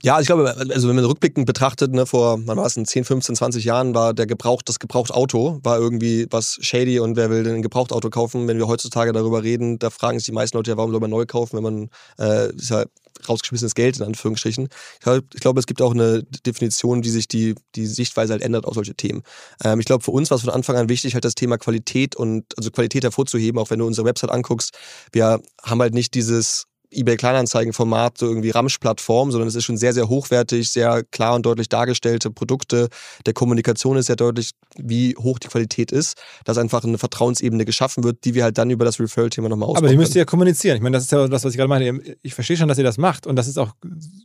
Ja, ich glaube, also wenn man rückblickend betrachtet, ne, vor, wann war es, in 10, 15, 20 Jahren war der Gebraucht, das Gebrauchtauto war irgendwie was shady und wer will denn ein Gebrauchtauto kaufen? Wenn wir heutzutage darüber reden, da fragen sich die meisten Leute ja, warum soll man neu kaufen, wenn man, äh, ist ja rausgeschmissenes Geld in Anführungsstrichen. Ich glaube, ich glaube, es gibt auch eine Definition, die sich die, die Sichtweise halt ändert auf solche Themen. Ähm, ich glaube, für uns war es von Anfang an wichtig, halt das Thema Qualität und, also Qualität hervorzuheben, auch wenn du unsere Website anguckst. Wir haben halt nicht dieses eBay Kleinanzeigen-Format, so irgendwie Ramsch-Plattform, sondern es ist schon sehr, sehr hochwertig, sehr klar und deutlich dargestellte Produkte. Der Kommunikation ist sehr deutlich, wie hoch die Qualität ist, dass einfach eine Vertrauensebene geschaffen wird, die wir halt dann über das Referral-Thema nochmal ausbauen. Aber die müsst ihr ja kommunizieren. Ich meine, das ist ja das, was ich gerade meine. Ich verstehe schon, dass ihr das macht und dass es auch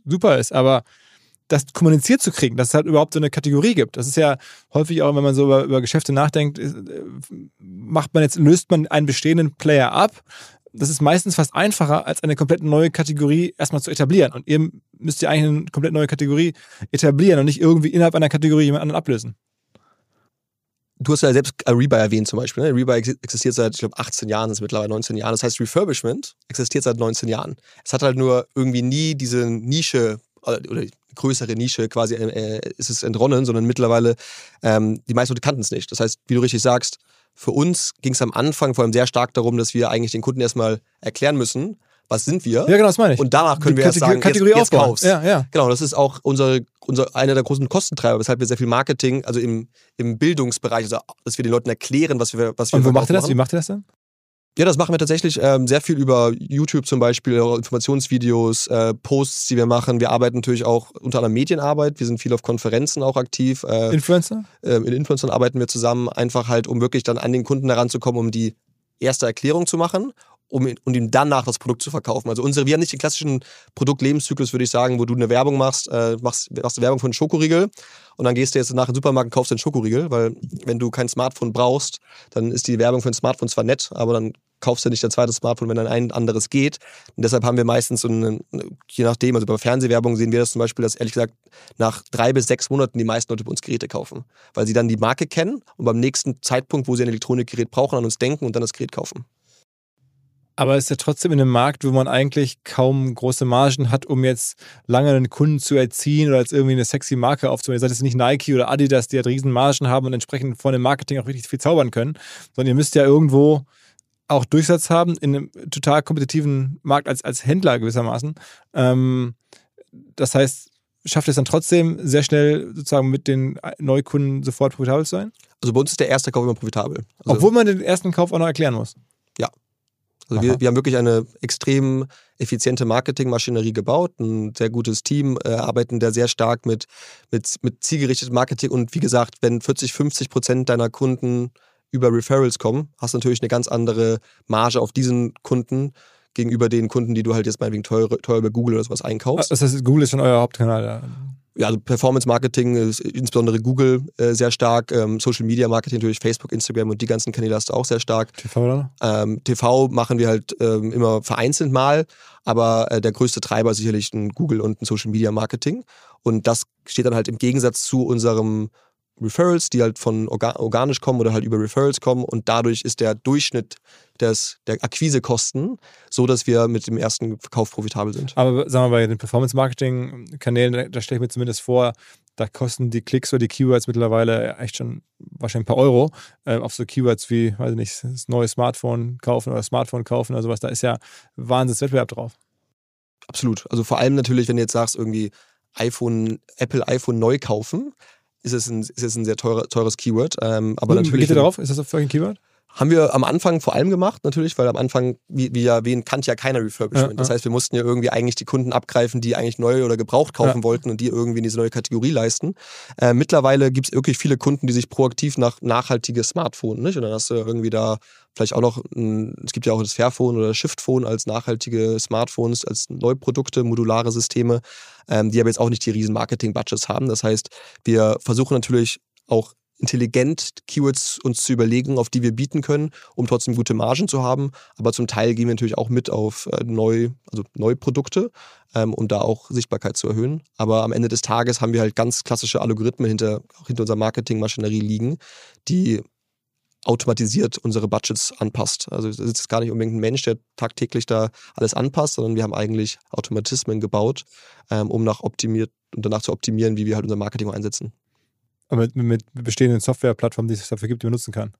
super ist, aber das kommuniziert zu kriegen, dass es halt überhaupt so eine Kategorie gibt. Das ist ja häufig auch, wenn man so über, über Geschäfte nachdenkt, macht man jetzt, löst man einen bestehenden Player ab, das ist meistens fast einfacher, als eine komplett neue Kategorie erstmal zu etablieren. Und ihr müsst ja eigentlich eine komplett neue Kategorie etablieren und nicht irgendwie innerhalb einer Kategorie jemand anderen ablösen. Du hast ja selbst Rebuy erwähnt zum Beispiel. Ne? Rebuy existiert seit, ich glaube, 18 Jahren, ist mittlerweile 19 Jahren. Das heißt, Refurbishment existiert seit 19 Jahren. Es hat halt nur irgendwie nie diese Nische oder größere Nische quasi äh, ist es entronnen, sondern mittlerweile ähm, die meisten Leute kannten es nicht. Das heißt, wie du richtig sagst, für uns ging es am Anfang vor allem sehr stark darum, dass wir eigentlich den Kunden erstmal erklären müssen, was sind wir? Ja, genau, das meine ich. Und danach können Die wir erst Kategor- sagen, Kategorie jetzt, jetzt aufbauen. kauf's. Ja, ja. Genau, das ist auch unsere, unser, einer der großen Kostentreiber, weshalb wir sehr viel Marketing, also im, im Bildungsbereich, also dass wir den Leuten erklären, was wir, was wir Und wo macht ihr das? machen. Wie macht ihr das dann? Ja, das machen wir tatsächlich ähm, sehr viel über YouTube zum Beispiel, auch Informationsvideos, äh, Posts, die wir machen. Wir arbeiten natürlich auch unter anderem Medienarbeit. Wir sind viel auf Konferenzen auch aktiv. Äh, Influencer? äh, in Influencern arbeiten wir zusammen, einfach halt, um wirklich dann an den Kunden heranzukommen, um die erste Erklärung zu machen, um, um ihm danach das Produkt zu verkaufen. Also unsere, wir haben nicht den klassischen Produktlebenszyklus, würde ich sagen, wo du eine Werbung machst, äh, machst, machst eine Werbung für einen Schokoriegel und dann gehst du jetzt nach dem Supermarkt und kaufst den Schokoriegel, weil wenn du kein Smartphone brauchst, dann ist die Werbung für ein Smartphone zwar nett, aber dann kaufst du nicht dein zweites Smartphone, wenn dann ein anderes geht. Und deshalb haben wir meistens so einen, je nachdem, also bei Fernsehwerbung sehen wir das zum Beispiel, dass ehrlich gesagt nach drei bis sechs Monaten die meisten Leute bei uns Geräte kaufen, weil sie dann die Marke kennen und beim nächsten Zeitpunkt, wo sie ein Elektronikgerät brauchen, an uns denken und dann das Gerät kaufen. Aber es ist ja trotzdem in einem Markt, wo man eigentlich kaum große Margen hat, um jetzt lange einen Kunden zu erziehen oder als irgendwie eine sexy Marke aufzubauen. Ihr seid jetzt nicht Nike oder Adidas, die halt riesen Margen haben und entsprechend von dem Marketing auch richtig viel zaubern können, sondern ihr müsst ja irgendwo auch Durchsatz haben in einem total kompetitiven Markt als, als Händler gewissermaßen. Ähm, das heißt, schafft es dann trotzdem sehr schnell sozusagen mit den Neukunden sofort profitabel zu sein? Also bei uns ist der erste Kauf immer profitabel. Also, Obwohl man den ersten Kauf auch noch erklären muss. Also Aha. wir, wir haben wirklich eine extrem effiziente Marketingmaschinerie gebaut, ein sehr gutes Team, äh, arbeiten da sehr stark mit, mit, mit zielgerichtetem Marketing und wie gesagt, wenn 40, 50 Prozent deiner Kunden über Referrals kommen, hast du natürlich eine ganz andere Marge auf diesen Kunden gegenüber den Kunden, die du halt jetzt meinetwegen teuer, teuer über Google oder sowas einkaufst. Das heißt, Google ist schon euer Hauptkanal. Ja. ja, also Performance Marketing ist insbesondere Google äh, sehr stark, ähm, Social Media Marketing natürlich Facebook, Instagram und die ganzen Kanäle hast du auch sehr stark. TV oder? Ähm, TV machen wir halt ähm, immer vereinzelt mal, aber äh, der größte Treiber ist sicherlich ein Google und ein Social Media Marketing. Und das steht dann halt im Gegensatz zu unserem Referrals, die halt von orga organisch kommen oder halt über Referrals kommen. Und dadurch ist der Durchschnitt des, der Akquisekosten so, dass wir mit dem ersten Verkauf profitabel sind. Aber sagen wir bei den Performance-Marketing-Kanälen, da, da stelle ich mir zumindest vor, da kosten die Klicks oder die Keywords mittlerweile echt schon wahrscheinlich ein paar Euro äh, auf so Keywords wie, weiß ich nicht, das neue Smartphone kaufen oder Smartphone kaufen oder sowas. Da ist ja Wahnsinns Wettbewerb drauf. Absolut. Also vor allem natürlich, wenn du jetzt sagst, irgendwie iPhone, Apple iPhone neu kaufen, ist es ein, ist es ein sehr teure, teures Keyword. Ähm, aber Wie natürlich. geht ihr darauf? Ist das ein Keyword? Haben wir am Anfang vor allem gemacht, natürlich, weil am Anfang, wie, wie ja erwähnt, kannte ja keiner Refurbishment. Ja, Das heißt, wir mussten ja irgendwie eigentlich die Kunden abgreifen, die eigentlich neu oder gebraucht kaufen Ja. wollten und die irgendwie in diese neue Kategorie leisten. Äh, mittlerweile gibt es wirklich viele Kunden, die sich proaktiv nach nachhaltiges Smartphone, nicht? Und dann hast du irgendwie da vielleicht auch noch, es gibt ja auch das Fairphone oder Shiftphone als nachhaltige Smartphones, als Neuprodukte, modulare Systeme, ähm, die aber jetzt auch nicht die riesen Marketing-Budgets haben. Das heißt, wir versuchen natürlich auch intelligent Keywords uns zu überlegen, auf die wir bieten können, um trotzdem gute Margen zu haben. Aber zum Teil gehen wir natürlich auch mit auf äh, neu, also neue Produkte, ähm, um da auch Sichtbarkeit zu erhöhen. Aber am Ende des Tages haben wir halt ganz klassische Algorithmen hinter, hinter unserer Marketingmaschinerie liegen, die automatisiert unsere Budgets anpasst. Also es ist gar nicht unbedingt ein Mensch, der tagtäglich da alles anpasst, sondern wir haben eigentlich Automatismen gebaut, ähm, um nach optimiert und danach zu optimieren, wie wir halt unser Marketing einsetzen. Aber mit, mit bestehenden Softwareplattformen, die es dafür gibt, die man nutzen kann.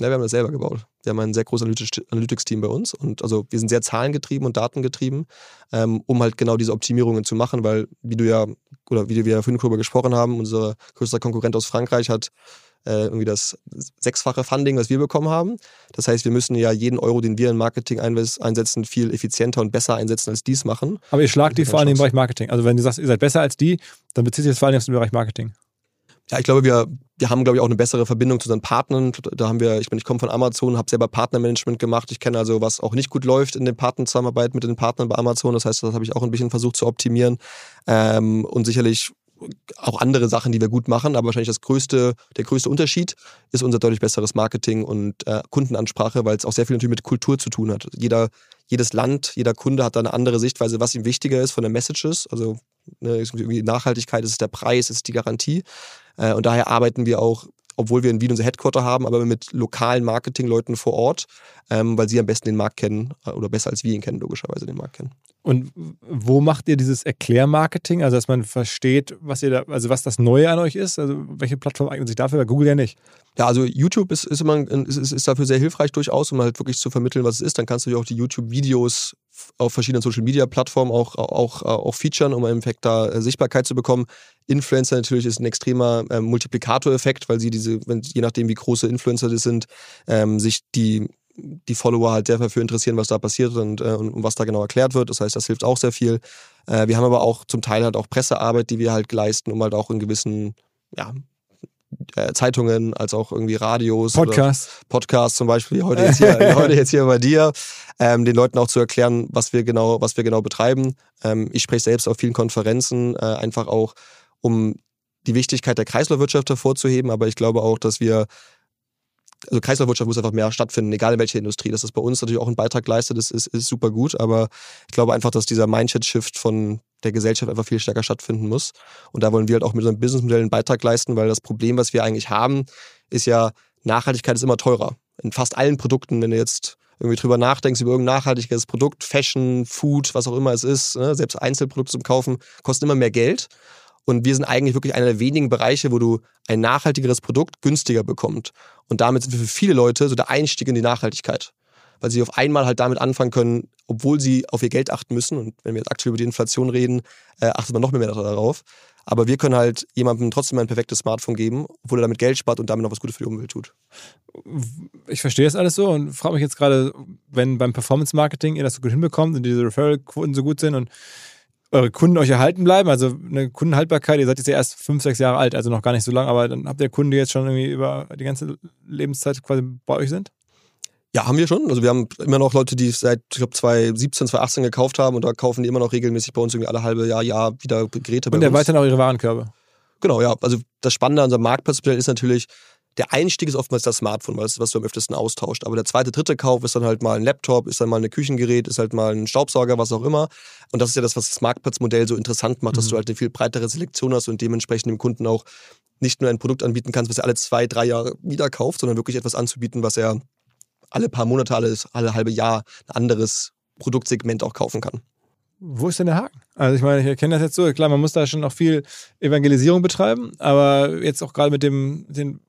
Ja, wir haben das selber gebaut. Wir haben ein sehr großes Analytics- Analytics-Team bei uns und also wir sind sehr zahlengetrieben und datengetrieben, ähm, um halt genau diese Optimierungen zu machen, weil wie du ja, oder wie wir ja vorhin darüber gesprochen haben, unser größter Konkurrent aus Frankreich hat äh, irgendwie das sechsfache Funding, was wir bekommen haben. Das heißt, wir müssen ja jeden Euro, den wir in Marketing einsetzen, viel effizienter und besser einsetzen, als dies machen. Aber ihr schlagt die vor allem im. Bereich Marketing. Also wenn du sagst, ihr seid besser als die, dann bezieht sich das vor allem auf den Bereich Marketing. Ja, ich glaube, wir, wir haben, glaube ich, auch eine bessere Verbindung zu unseren Partnern. Da haben wir, ich meine, ich komme von Amazon, habe selber Partnermanagement gemacht. Ich kenne also, was auch nicht gut läuft in der Partnerzusammenarbeit mit den Partnern bei Amazon. Das heißt, das habe ich auch ein bisschen versucht zu optimieren. Ähm, und sicherlich auch andere Sachen, die wir gut machen, aber wahrscheinlich das größte, der größte Unterschied ist unser deutlich besseres Marketing und äh, Kundenansprache, weil es auch sehr viel natürlich mit Kultur zu tun hat. Jeder, jedes Land, jeder Kunde hat da eine andere Sichtweise, was ihm wichtiger ist von den Messages. Also ne, ist irgendwie Nachhaltigkeit, ist es der Preis, ist es die Garantie. Äh, und daher arbeiten wir auch obwohl wir in Wien unser Headquarter haben, aber mit lokalen Marketingleuten vor Ort, ähm, weil sie am besten den Markt kennen äh, oder besser als wir ihn kennen, logischerweise den Markt kennen. Und wo macht ihr dieses Erklärmarketing? Also, dass man versteht, was ihr da, also was das Neue an euch ist? Also, welche Plattform eignet sich dafür? Bei Google ja nicht. Ja, also YouTube ist, ist, immer, ist, ist dafür sehr hilfreich durchaus, um halt wirklich zu vermitteln, was es ist. Dann kannst du dir auch die YouTube-Videos auf verschiedenen Social-Media-Plattformen auch, auch, auch featuren, um im Endeffekt da äh, Sichtbarkeit zu bekommen. Influencer natürlich ist ein extremer äh, Multiplikatoreffekt, weil sie diese, wenn, je nachdem wie große Influencer das sind, ähm, sich die die Follower halt sehr dafür interessieren, was da passiert und, äh, und, was da genau erklärt wird. Das heißt, das hilft auch sehr viel. Äh, wir haben aber auch zum Teil halt auch Pressearbeit, die wir halt leisten, um halt auch in gewissen ja, äh, Zeitungen als auch irgendwie Radios. Podcasts. Podcasts zum Beispiel, wie heute jetzt hier, wie heute jetzt hier bei dir, ähm, den Leuten auch zu erklären, was wir genau, was wir genau betreiben. Ähm, ich spreche selbst auf vielen Konferenzen, äh, einfach auch, um die Wichtigkeit der Kreislaufwirtschaft hervorzuheben, aber ich glaube auch, dass wir also Kreislaufwirtschaft muss einfach mehr stattfinden, egal in welcher Industrie. Dass das bei uns natürlich auch einen Beitrag leistet, das ist, ist super gut, aber ich glaube einfach, dass dieser Mindset-Shift von der Gesellschaft einfach viel stärker stattfinden muss. Und da wollen wir halt auch mit unserem Businessmodell einen Beitrag leisten, weil das Problem, was wir eigentlich haben, ist ja, Nachhaltigkeit ist immer teurer. In fast allen Produkten, wenn du jetzt irgendwie drüber nachdenkst über irgendein nachhaltiges Produkt, Fashion, Food, was auch immer es ist, ne, selbst Einzelprodukte zum Kaufen, kosten immer mehr Geld. Und wir sind eigentlich wirklich einer der wenigen Bereiche, wo du ein nachhaltigeres Produkt günstiger bekommst. Und damit sind wir für viele Leute so der Einstieg in die Nachhaltigkeit. Weil sie auf einmal halt damit anfangen können, obwohl sie auf ihr Geld achten müssen. Und wenn wir jetzt aktuell über die Inflation reden, äh, achtet man noch mehr darauf. Aber wir können halt jemandem trotzdem ein perfektes Smartphone geben, obwohl er damit Geld spart und damit noch was Gutes für die Umwelt tut. Ich verstehe das alles so und frage mich jetzt gerade, wenn beim Performance Marketing ihr das so gut hinbekommt und diese Referral-Quoten so gut sind und eure Kunden euch erhalten bleiben. Also eine Kundenhaltbarkeit, ihr seid jetzt ja erst fünf, sechs Jahre alt, also noch gar nicht so lang, aber dann habt ihr Kunden, die jetzt schon irgendwie über die ganze Lebenszeit quasi bei euch sind? Ja, haben wir schon. Also wir haben immer noch Leute, die seit, ich glaube, 2017, 2018 gekauft haben und da kaufen die immer noch regelmäßig bei uns irgendwie alle halbe Jahr, Jahr wieder Geräte bei und uns. Und erweitern auch ihre Warenkörbe. Genau, ja. Also das Spannende an unserem Marktplatzmodell ist natürlich, der Einstieg ist oftmals das Smartphone, was, was du am öftesten austauscht. Aber der zweite, dritte Kauf ist dann halt mal ein Laptop, ist dann mal ein Küchengerät, ist halt mal ein Staubsauger, was auch immer. Und das ist ja das, was das Marktplatzmodell so interessant macht, mhm. dass du halt eine viel breitere Selektion hast und dementsprechend dem Kunden auch nicht nur ein Produkt anbieten kannst, was er alle zwei, drei Jahre wieder kauft, sondern wirklich etwas anzubieten, was er alle paar Monate, alle, alle halbe Jahr ein anderes Produktsegment auch kaufen kann. Wo ist denn der Haken? Also ich meine, ich erkenne das jetzt so, klar, man muss da schon noch viel Evangelisierung betreiben, aber jetzt auch gerade mit dem, den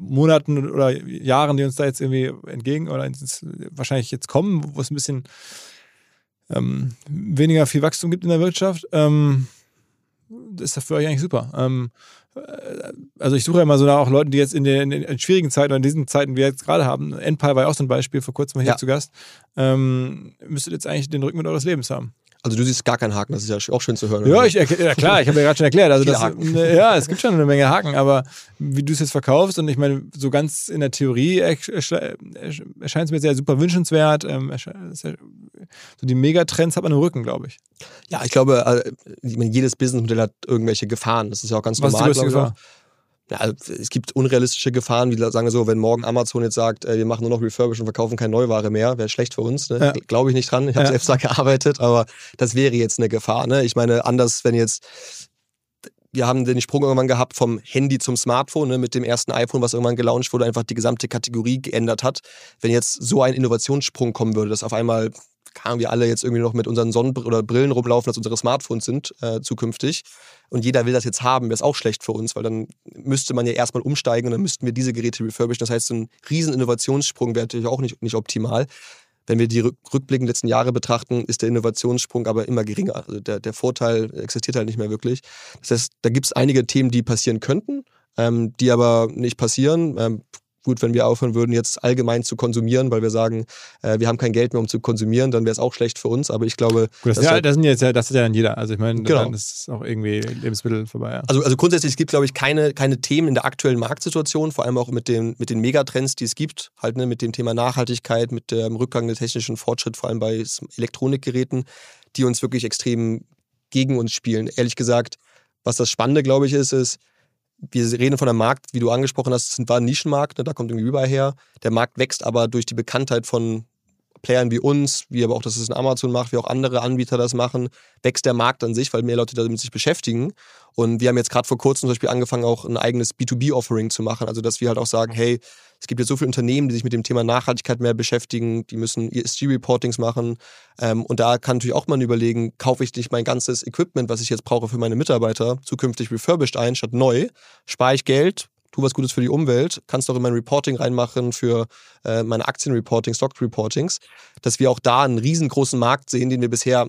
Monaten oder Jahren, die uns da jetzt irgendwie entgegen oder ins, wahrscheinlich jetzt kommen, wo es ein bisschen ähm, weniger viel Wachstum gibt in der Wirtschaft, ähm, ist das für euch eigentlich super. Ähm, äh, also ich suche ja immer so nach auch Leuten, die jetzt in den, in den, schwierigen Zeiten oder in diesen Zeiten, wie wir jetzt gerade haben, Endpal war ja auch so ein Beispiel, vor kurzem mal hier ja. zu Gast, ähm, müsstet jetzt eigentlich den Rücken mit eures Lebens haben. Also du siehst gar keinen Haken, das ist ja auch schön zu hören. Ja, ich, ja klar, ich habe ja gerade schon erklärt. Also das, ne, ja, es gibt schon eine Menge Haken, aber wie du es jetzt verkaufst und ich meine, so ganz in der Theorie erscheint es mir sehr super wünschenswert. Ähm, so die Megatrends hat man im Rücken, glaube ich. Ja, ich glaube, äh, jedes Businessmodell hat irgendwelche Gefahren. Das ist ja auch ganz Was normal. Ist die Gefahr? Ja, also, es gibt unrealistische Gefahren, wie sagen wir so, wenn morgen Amazon jetzt sagt, äh, wir machen nur noch Refurbish und verkaufen keine Neuware mehr, wäre schlecht für uns. Ne? Ja. Glaube ich nicht dran. Ich habe ja. selbst da gearbeitet, aber das wäre jetzt eine Gefahr. Ne? Ich meine, anders, wenn jetzt wir haben den Sprung irgendwann gehabt vom Handy zum Smartphone ne, mit dem ersten iPhone, was irgendwann gelauncht wurde, einfach die gesamte Kategorie geändert hat. Wenn jetzt so ein Innovationssprung kommen würde, dass auf einmal kamen wir alle jetzt irgendwie noch mit unseren Sonnen- oder Brillen rumlaufen, dass unsere Smartphones sind äh, zukünftig. Und jeder will das jetzt haben, wäre es auch schlecht für uns, weil dann müsste man ja erstmal umsteigen und dann müssten wir diese Geräte refurbischen. Das heißt, so ein riesen Innovationssprung wäre natürlich auch nicht, nicht optimal. Wenn wir die rückblickenden letzten Jahre betrachten, ist der Innovationssprung aber immer geringer. Also der, der Vorteil existiert halt nicht mehr wirklich. Das heißt, da gibt es einige Themen, die passieren könnten, ähm, die aber nicht passieren. Ähm, gut, wenn wir aufhören würden, jetzt allgemein zu konsumieren, weil wir sagen, äh, wir haben kein Geld mehr, um zu konsumieren, dann wäre es auch schlecht für uns. Aber ich glaube. Gut, das, ja, halt, das, sind jetzt ja, das ist ja dann jeder. Also ich meine, genau. dann ist auch irgendwie Lebensmittel vorbei. Ja. Also, also grundsätzlich, es gibt, glaube ich, keine, keine Themen in der aktuellen Marktsituation, vor allem auch mit den, mit den Megatrends, die es gibt, halt ne, mit dem Thema Nachhaltigkeit, mit dem Rückgang des technischen Fortschritt, vor allem bei Elektronikgeräten, die uns wirklich extrem gegen uns spielen. Ehrlich gesagt, was das Spannende, glaube ich, ist, ist, wir reden von einem Markt, wie du angesprochen hast, es war ein Nischenmarkt, ne, da kommt irgendwie überall her. Der Markt wächst aber durch die Bekanntheit von Playern wie uns, wie aber auch, dass es in Amazon macht, wie auch andere Anbieter das machen, wächst der Markt an sich, weil mehr Leute damit sich beschäftigen. Und wir haben jetzt gerade vor kurzem zum Beispiel angefangen, auch ein eigenes B2B-Offering zu machen. Also, dass wir halt auch sagen, hey, es gibt jetzt so viele Unternehmen, die sich mit dem Thema Nachhaltigkeit mehr beschäftigen, die müssen ESG-Reportings machen. Ähm, und da kann natürlich auch mal überlegen, kaufe ich nicht mein ganzes Equipment, was ich jetzt brauche für meine Mitarbeiter, zukünftig refurbished ein, statt neu, spare ich Geld, tu was Gutes für die Umwelt, kannst du auch in mein Reporting reinmachen für äh, meine Aktienreporting, Stock-Reportings, dass wir auch da einen riesengroßen Markt sehen, den wir bisher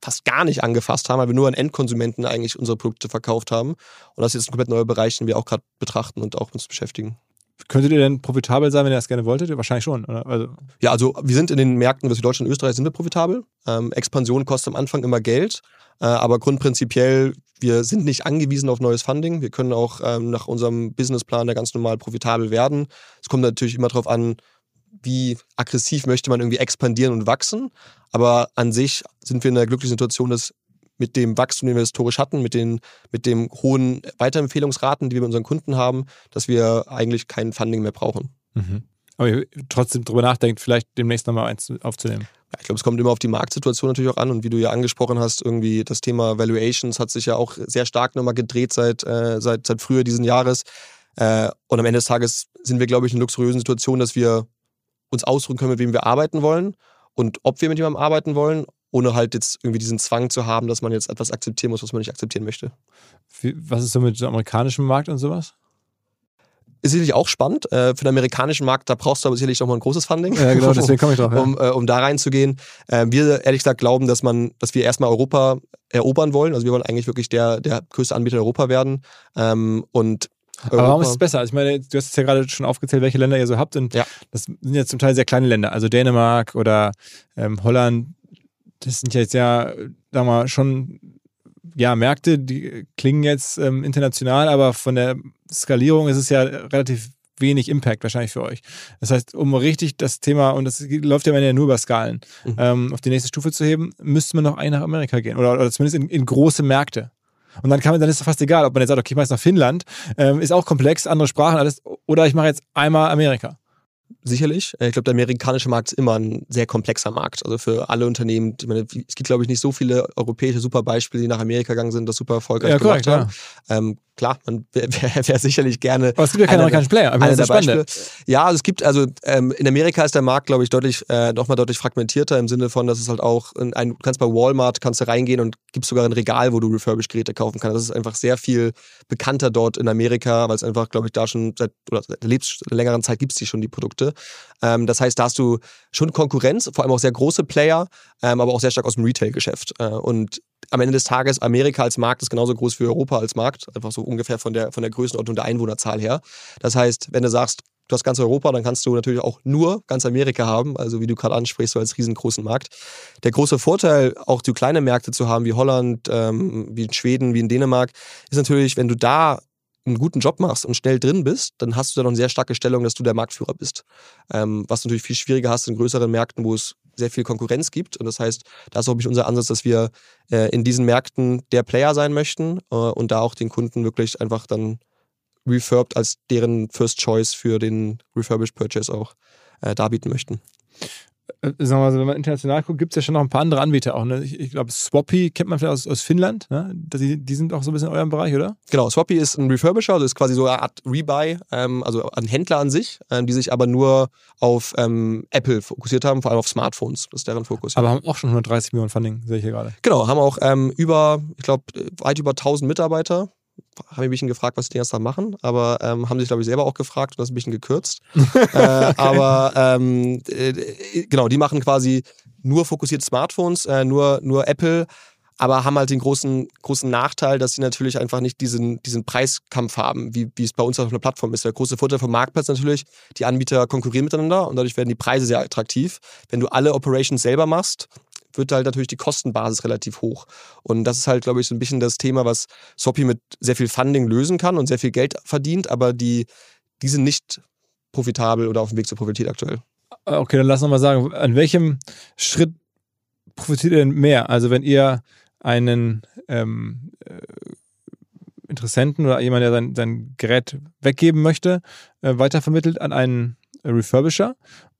fast gar nicht angefasst haben, weil wir nur an Endkonsumenten eigentlich unsere Produkte verkauft haben. Und das ist jetzt ein komplett neuer Bereich, den wir auch gerade betrachten und auch uns beschäftigen. Könntet ihr denn profitabel sein, wenn ihr das gerne wolltet? Wahrscheinlich schon, oder? Also ja, also wir sind in den Märkten, wie Deutschland und Österreich, sind wir profitabel. Ähm, Expansion kostet am Anfang immer Geld, äh, aber grundprinzipiell, wir sind nicht angewiesen auf neues Funding. Wir können auch ähm, nach unserem Businessplan da ganz normal profitabel werden. Es kommt natürlich immer darauf an, wie aggressiv möchte man irgendwie expandieren und wachsen. Aber an sich sind wir in der glücklichen Situation, dass mit dem Wachstum, den wir historisch hatten, mit den, mit den hohen Weiterempfehlungsraten, die wir mit unseren Kunden haben, dass wir eigentlich kein Funding mehr brauchen. Mhm. Aber trotzdem darüber nachdenkt, vielleicht demnächst nochmal eins aufzunehmen. Ja, ich glaube, es kommt immer auf die Marktsituation natürlich auch an und wie du ja angesprochen hast, irgendwie das Thema Valuations hat sich ja auch sehr stark nochmal gedreht seit, äh, seit, seit früher diesen Jahres. Äh, und am Ende des Tages sind wir, glaube ich, in einer luxuriösen Situation, dass wir uns ausruhen können, mit wem wir arbeiten wollen und ob wir mit jemandem arbeiten wollen ohne halt jetzt irgendwie diesen Zwang zu haben, dass man jetzt etwas akzeptieren muss, was man nicht akzeptieren möchte. Was ist so mit dem amerikanischen Markt und sowas? Ist sicherlich auch spannend. Äh, für den amerikanischen Markt, da brauchst du aber sicherlich nochmal ein großes Funding. Ja, genau, deswegen komme ich drauf. Ja. Um, äh, um da reinzugehen. Äh, wir ehrlich gesagt glauben, dass man, dass wir erstmal Europa erobern wollen. Also wir wollen eigentlich wirklich der, der größte Anbieter in Europa werden. Ähm, und aber warum ist es besser? Also ich meine, du hast es ja gerade schon aufgezählt, welche Länder ihr so habt. Und ja. das sind ja zum Teil sehr kleine Länder. Also Dänemark oder ähm, Holland, das sind ja jetzt ja, sagen wir mal, schon ja, Märkte, die klingen jetzt ähm, international, aber von der Skalierung ist es ja relativ wenig Impact wahrscheinlich für euch. Das heißt, um richtig das Thema, und das läuft ja ja nur über Skalen, mhm. ähm, auf die nächste Stufe zu heben, müsste man noch ein nach Amerika gehen oder, oder zumindest in, in große Märkte. Und dann kann man, dann ist es fast egal, ob man jetzt sagt, okay, ich mache jetzt nach Finnland, ähm, ist auch komplex, andere Sprachen, alles, oder ich mache jetzt einmal Amerika sicherlich. Äh, ich glaube, der amerikanische Markt ist immer ein sehr komplexer Markt. Also für alle Unternehmen, ich meine, es gibt, glaube ich, nicht so viele europäische Superbeispiele, die nach Amerika gegangen sind, das super erfolgreich ja, gemacht korrekt, haben. Ähm, klar, man wäre wär sicherlich gerne. Aber es gibt ja keine amerikanischen Player. Eine der Beispiele. Ja, also es gibt, also ähm, in Amerika ist der Markt, glaube ich, deutlich, äh, nochmal deutlich fragmentierter im Sinne von, dass es halt auch, in ein, du kannst bei Walmart, kannst du reingehen und gibt sogar ein Regal, wo du refurbished Geräte kaufen kannst. Das ist einfach sehr viel bekannter dort in Amerika, weil es einfach, glaube ich, da schon seit, oder seit lebst, längeren Zeit gibt es die schon, die Produkte. Ähm, das heißt, da hast du schon Konkurrenz, vor allem auch sehr große Player, ähm, aber auch sehr stark aus dem Retail-Geschäft. Äh, und am Ende des Tages, Amerika als Markt ist genauso groß wie Europa als Markt, einfach so ungefähr von der, von der Größenordnung der Einwohnerzahl her. Das heißt, wenn du sagst, du hast ganz Europa, dann kannst du natürlich auch nur ganz Amerika haben, also wie du gerade ansprichst, so als riesengroßen Markt. Der große Vorteil, auch so kleine Märkte zu haben, wie Holland, ähm, wie in Schweden, wie in Dänemark, ist natürlich, wenn du da einen guten Job machst und schnell drin bist, dann hast du da noch eine sehr starke Stellung, dass du der Marktführer bist. Ähm, was natürlich viel schwieriger hast in größeren Märkten, wo es sehr viel Konkurrenz gibt. Und das heißt, da ist auch unser Ansatz, dass wir äh, in diesen Märkten der Player sein möchten äh, und da auch den Kunden wirklich einfach dann refurbed als deren First Choice für den Refurbished Purchase auch äh, darbieten möchten. Äh, sagen wir mal, wenn man international guckt, gibt es ja schon noch ein paar andere Anbieter auch. Ne? Ich, ich glaube, Swappy kennt man vielleicht aus, aus Finnland. Ne? Die, die, sind auch so ein bisschen in eurem Bereich, oder? Genau, Swappy ist ein Refurbisher, also ist quasi so eine Art Rebuy, ähm, also ein Händler an sich, ähm, die sich aber nur auf ähm, Apple fokussiert haben, vor allem auf Smartphones. Das ist deren Fokus. Aber haben auch schon 130 Millionen Funding, sehe ich hier gerade. Genau, haben auch ähm, über, ich glaube, weit über 1000 Mitarbeiter haben ein bisschen gefragt, was die ganze Tag machen, aber ähm, haben sich, glaube ich, selber auch gefragt und das ein bisschen gekürzt. äh, aber ähm, äh, genau, die machen quasi nur fokussierte Smartphones, äh, nur, nur Apple, aber haben halt den großen, großen Nachteil, dass sie natürlich einfach nicht diesen, diesen Preiskampf haben, wie, wie es bei uns auf einer Plattform ist. Der große Vorteil vom Marktplatz natürlich, die Anbieter konkurrieren miteinander und dadurch werden die Preise sehr attraktiv. Wenn du alle Operations selber machst, wird halt natürlich die Kostenbasis relativ hoch. Und das ist halt, glaube ich, so ein bisschen das Thema, was Soppy mit sehr viel Funding lösen kann und sehr viel Geld verdient, aber die, die sind nicht profitabel oder auf dem Weg zur Profitabilität aktuell. Ah, okay, dann lass uns mal sagen, an welchem Schritt profitiert ihr denn mehr? Also wenn ihr einen ähm, äh, Interessenten oder jemand, der sein, sein Gerät weggeben möchte, äh, weitervermittelt an einen Refurbisher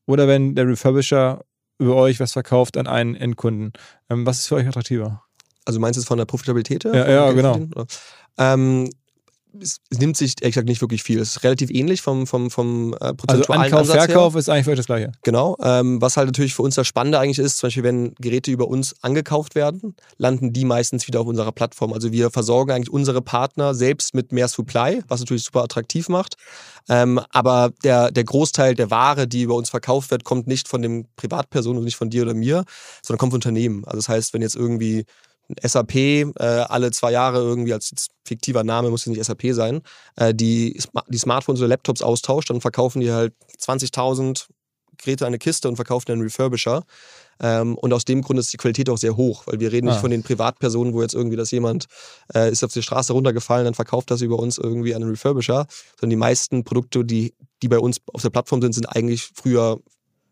oder wenn der Refurbisher über euch was verkauft an einen Endkunden. Ähm, was ist für euch attraktiver? Also meinst du es von der Profitabilität her? Ja, ja genau. Ähm, es, nimmt sich ehrlich gesagt nicht wirklich viel. Es ist relativ ähnlich vom, vom, vom äh, prozentualen Also Ankauf, Ansatz Verkauf her. ist eigentlich für euch das Gleiche. Genau. Ähm, was halt natürlich für uns das Spannende eigentlich ist, zum Beispiel, wenn Geräte über uns angekauft werden, landen die meistens wieder auf unserer Plattform. Also wir versorgen eigentlich unsere Partner selbst mit mehr Supply, was natürlich super attraktiv macht. Ähm, aber der, der Großteil der Ware, die über uns verkauft wird, kommt nicht von dem Privatperson und nicht von dir oder mir, sondern kommt von Unternehmen. Also das heißt, wenn jetzt irgendwie SAP äh, alle zwei Jahre irgendwie als fiktiver Name, muss ja nicht SAP sein, äh, die, die Smartphones oder Laptops austauscht, dann verkaufen die halt 20.000 Geräte eine Kiste und verkaufen einen Refurbisher. Ähm, und aus dem Grund ist die Qualität auch sehr hoch, weil wir reden nicht Ah. von den Privatpersonen, wo jetzt irgendwie das jemand äh, ist auf die Straße runtergefallen, dann verkauft das über uns irgendwie an einen Refurbisher, sondern die meisten Produkte, die, die bei uns auf der Plattform sind, sind eigentlich früher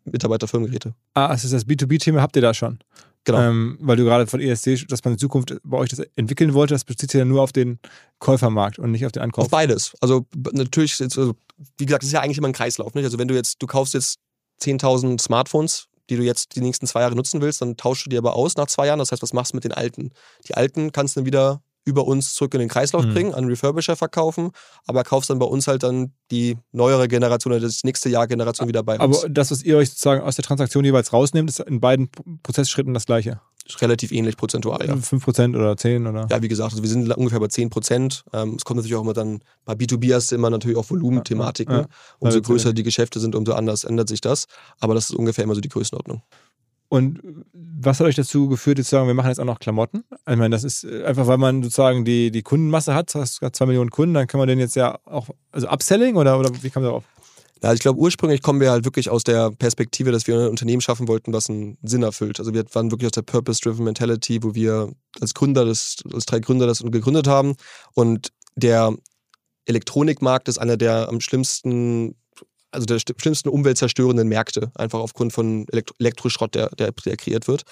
Mitarbeiterfirmengeräte. Ah, also das B2B-Thema habt ihr da schon. Genau. Ähm, weil du gerade von ESC, dass man in Zukunft bei euch das entwickeln wollte, das bezieht sich ja nur auf den Käufermarkt und nicht auf den Ankauf. Auf beides. Also natürlich, jetzt, also, wie gesagt, das ist ja eigentlich immer ein Kreislauf. Nicht? Also wenn du jetzt, du kaufst jetzt 10.000 Smartphones, die du jetzt die nächsten zwei Jahre nutzen willst, dann tauschst du die aber aus nach zwei Jahren. Das heißt, was machst du mit den alten? Die alten kannst du dann wieder über uns zurück in den Kreislauf Mhm. bringen, an Refurbisher verkaufen, aber kaufst dann bei uns halt dann die neuere Generation oder das nächste Jahr Generation wieder bei uns. Aber das, was ihr euch sozusagen aus der Transaktion jeweils rausnehmt, ist in beiden Prozessschritten das gleiche. Ist relativ ähnlich prozentual, ja. 5% oder 10 oder? Ja, wie gesagt, also wir sind ungefähr bei 10 Prozent. Ähm, es kommt natürlich auch immer dann, bei B2B hast du immer natürlich auch Volumenthematiken. Ja, ja. Umso Weil- größer die Geschäfte sind, umso anders ändert sich das. Aber das ist ungefähr immer so die Größenordnung. Und was hat euch dazu geführt, jetzt zu sagen, wir machen jetzt auch noch Klamotten? Ich meine, das ist äh, einfach, weil man sozusagen die, die Kundenmasse hat, hast zwei Millionen Kunden, dann kann man den jetzt ja auch, also Upselling oder, oder wie kam darauf? Ja, ich glaube, ursprünglich kommen wir halt wirklich aus der Perspektive, dass wir ein Unternehmen schaffen wollten, was einen Sinn erfüllt. Also wir waren wirklich aus der Purpose-Driven Mentality, wo wir als Gründer, das, als drei Gründer das gegründet haben. Und der Elektronikmarkt ist einer der am schlimmsten, also der st- schlimmsten umweltzerstörenden Märkte, einfach aufgrund von Elektro Elektroschrott, der, der, der kreiert wird.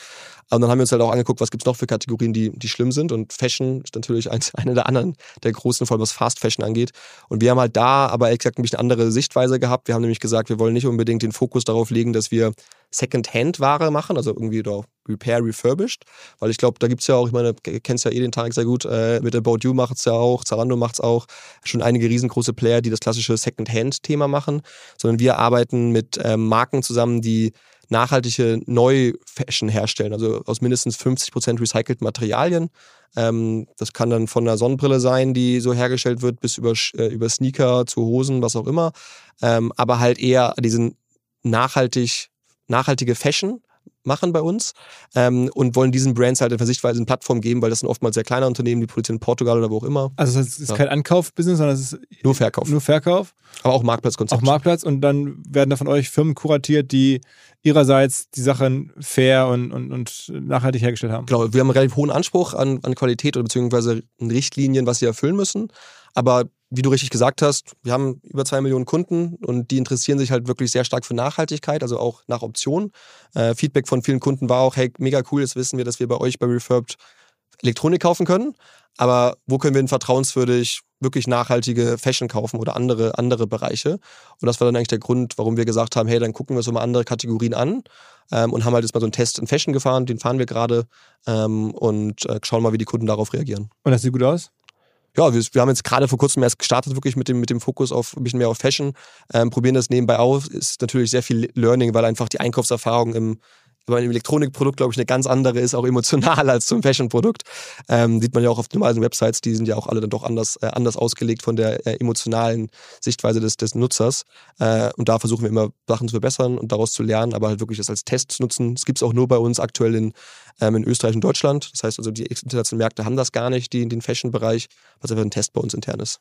Aber dann haben wir uns halt auch angeguckt, was gibt's noch für Kategorien, die, die schlimm sind. Und Fashion ist natürlich eins, eine der anderen, der großen, vor allem was Fast Fashion angeht. Und wir haben halt da aber gesagt ein bisschen andere Sichtweise gehabt. Wir haben nämlich gesagt, wir wollen nicht unbedingt den Fokus darauf legen, dass wir Second-Hand-Ware machen, also irgendwie doch Repair, Refurbished. Weil ich glaube, da gibt's ja auch, ich meine, du kennst ja eh den Tag sehr gut, äh, mit About You macht's ja auch, Zalando macht's auch, schon einige riesengroße Player, die das klassische Second-Hand-Thema machen. Sondern wir arbeiten mit ähm, Marken zusammen, die nachhaltige Neu-Fashion herstellen, also aus mindestens 50% recycelten Materialien. Ähm, das kann dann von einer Sonnenbrille sein, die so hergestellt wird, bis über, äh, über Sneaker zu Hosen, was auch immer. Ähm, aber halt eher diesen nachhaltig, nachhaltige Fashion machen bei uns ähm, und wollen diesen Brands halt in Sichtweise eine Plattform geben, weil das sind oftmals sehr kleine Unternehmen, die produzieren in Portugal oder wo auch immer. Also es ist Ja. kein Ankauf-Business, sondern es ist Nur Verkauf. nur Verkauf, aber auch Marktplatzkonzept. auch Marktplatz und dann werden da von euch Firmen kuratiert, die ihrerseits die Sachen fair und, und, und nachhaltig hergestellt haben. Genau, wir haben einen relativ hohen Anspruch an, an Qualität oder beziehungsweise Richtlinien, was sie erfüllen müssen. Aber wie du richtig gesagt hast, wir haben über zwei Millionen Kunden und die interessieren sich halt wirklich sehr stark für Nachhaltigkeit, also auch nach Optionen. Äh, Feedback von vielen Kunden war auch, hey, mega cool, jetzt wissen wir, dass wir bei euch bei Refurbed Elektronik kaufen können. Aber wo können wir denn vertrauenswürdig wirklich nachhaltige Fashion kaufen oder andere, andere Bereiche? Und das war dann eigentlich der Grund, warum wir gesagt haben, hey, dann gucken wir uns so mal andere Kategorien an ähm, und haben halt jetzt mal so einen Test in Fashion gefahren, den fahren wir gerade ähm, und äh, schauen mal, wie die Kunden darauf reagieren. Und das sieht gut aus? Ja, wir, wir haben jetzt gerade vor kurzem erst gestartet, wirklich mit dem, mit dem Fokus auf ein bisschen mehr auf Fashion. Ähm, probieren das nebenbei aus. Ist natürlich sehr viel Learning, weil einfach die Einkaufserfahrung im, bei einem Elektronikprodukt, glaube ich, eine ganz andere ist, auch emotional als zum Fashion-Produkt. Ähm, sieht man ja auch auf den normalen Websites, die sind ja auch alle dann doch anders, äh, anders ausgelegt von der äh, emotionalen Sichtweise des, des Nutzers. Äh, und da versuchen wir immer Sachen zu verbessern und daraus zu lernen, aber halt wirklich das als Test zu nutzen. Das gibt es auch nur bei uns aktuell in, ähm, in Österreich und Deutschland. Das heißt also, die internationalen Märkte haben das gar nicht, die, den Fashion-Bereich, was einfach ein Test bei uns intern ist.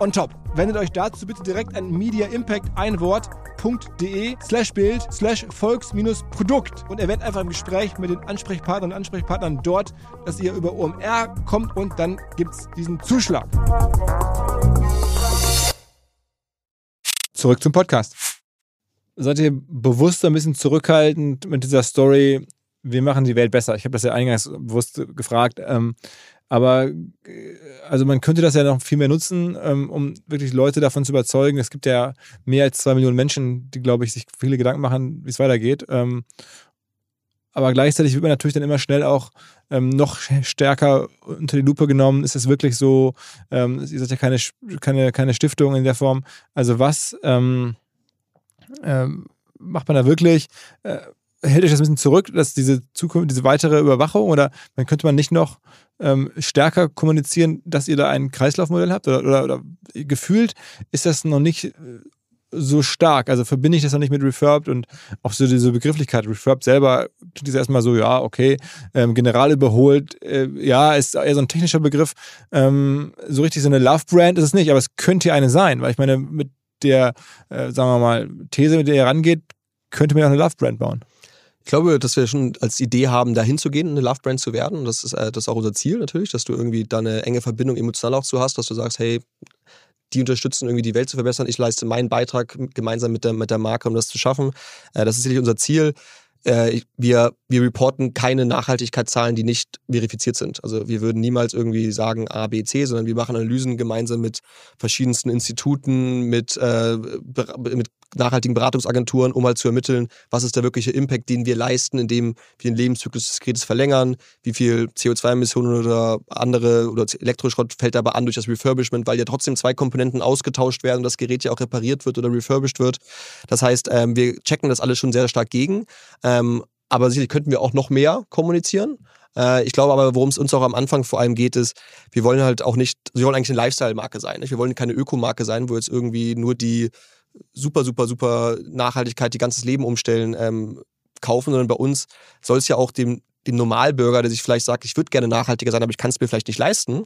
on top. Wendet euch dazu bitte direkt an Media Impact ein Wort www.volks-produkt.de slash Bild slash Volks-Produkt und erwähnt einfach im Gespräch mit den Ansprechpartnern und Ansprechpartnern dort, dass ihr über OMR kommt und dann gibt es diesen Zuschlag. Zurück zum Podcast. Seid ihr bewusst ein bisschen zurückhaltend mit dieser Story, wir machen die Welt besser? Ich habe das ja eingangs bewusst gefragt. Ähm, aber also man könnte das ja noch viel mehr nutzen, ähm, um wirklich Leute davon zu überzeugen. Es gibt ja mehr als zwei Millionen Menschen, die, glaube ich, sich viele Gedanken machen, wie es weitergeht. Ähm, aber gleichzeitig wird man natürlich dann immer schnell auch ähm, noch stärker unter die Lupe genommen. Ist es wirklich so? Ähm, ihr seid ja keine, keine, keine Stiftung in der Form. Also was ähm, ähm, macht man da wirklich? Äh, hält euch das ein bisschen zurück, dass diese Zukunft, diese weitere Überwachung oder dann könnte man nicht noch ähm, stärker kommunizieren, dass ihr da ein Kreislaufmodell habt oder, oder, oder gefühlt ist das noch nicht äh, so stark. Also verbinde ich das noch nicht mit Refurbed und auch so diese Begrifflichkeit. Refurbed selber tut das erstmal so, ja, okay, ähm, general überholt, äh, ja, ist eher so ein technischer Begriff. Ähm, so richtig so eine Love-Brand ist es nicht, aber es könnte ja eine sein, weil ich meine, mit der, äh, sagen wir mal, These, mit der ihr rangeht, könnte man ja auch eine Love-Brand bauen. Ich glaube, dass wir schon als Idee haben, dahin zu gehen, eine Love Brand zu werden. Das ist, äh, das ist auch unser Ziel natürlich, dass du irgendwie da eine enge Verbindung emotional auch zu hast, dass du sagst, hey, die unterstützen irgendwie die Welt zu verbessern. Ich leiste meinen Beitrag gemeinsam mit der, mit der Marke, um das zu schaffen. Äh, das ist sicherlich unser Ziel. Äh, wir, wir reporten keine Nachhaltigkeitszahlen, die nicht verifiziert sind. Also wir würden niemals irgendwie sagen A, B, C, sondern wir machen Analysen gemeinsam mit verschiedensten Instituten, mit, mit nachhaltigen Beratungsagenturen, um halt zu ermitteln, was ist der wirkliche Impact, den wir leisten, indem wir den Lebenszyklus des Gerätes verlängern, wie viel CO2-Emissionen oder andere oder Elektroschrott fällt dabei an durch das Refurbishment, weil ja trotzdem zwei Komponenten ausgetauscht werden und das Gerät ja auch repariert wird oder refurbished wird. Das heißt, ähm, wir checken das alles schon sehr stark gegen. Ähm, aber sicherlich könnten wir auch noch mehr kommunizieren. Äh, ich glaube aber, worum es uns auch am Anfang vor allem geht, ist, wir wollen halt auch nicht, wir wollen eigentlich eine Lifestyle-Marke sein. Nicht? Wir wollen keine Ökomarke sein, wo jetzt irgendwie nur die super, super, super Nachhaltigkeit, die ganzes Leben umstellen, ähm, kaufen, sondern bei uns soll es ja auch dem, dem Normalbürger, der sich vielleicht sagt, ich würde gerne nachhaltiger sein, aber ich kann es mir vielleicht nicht leisten,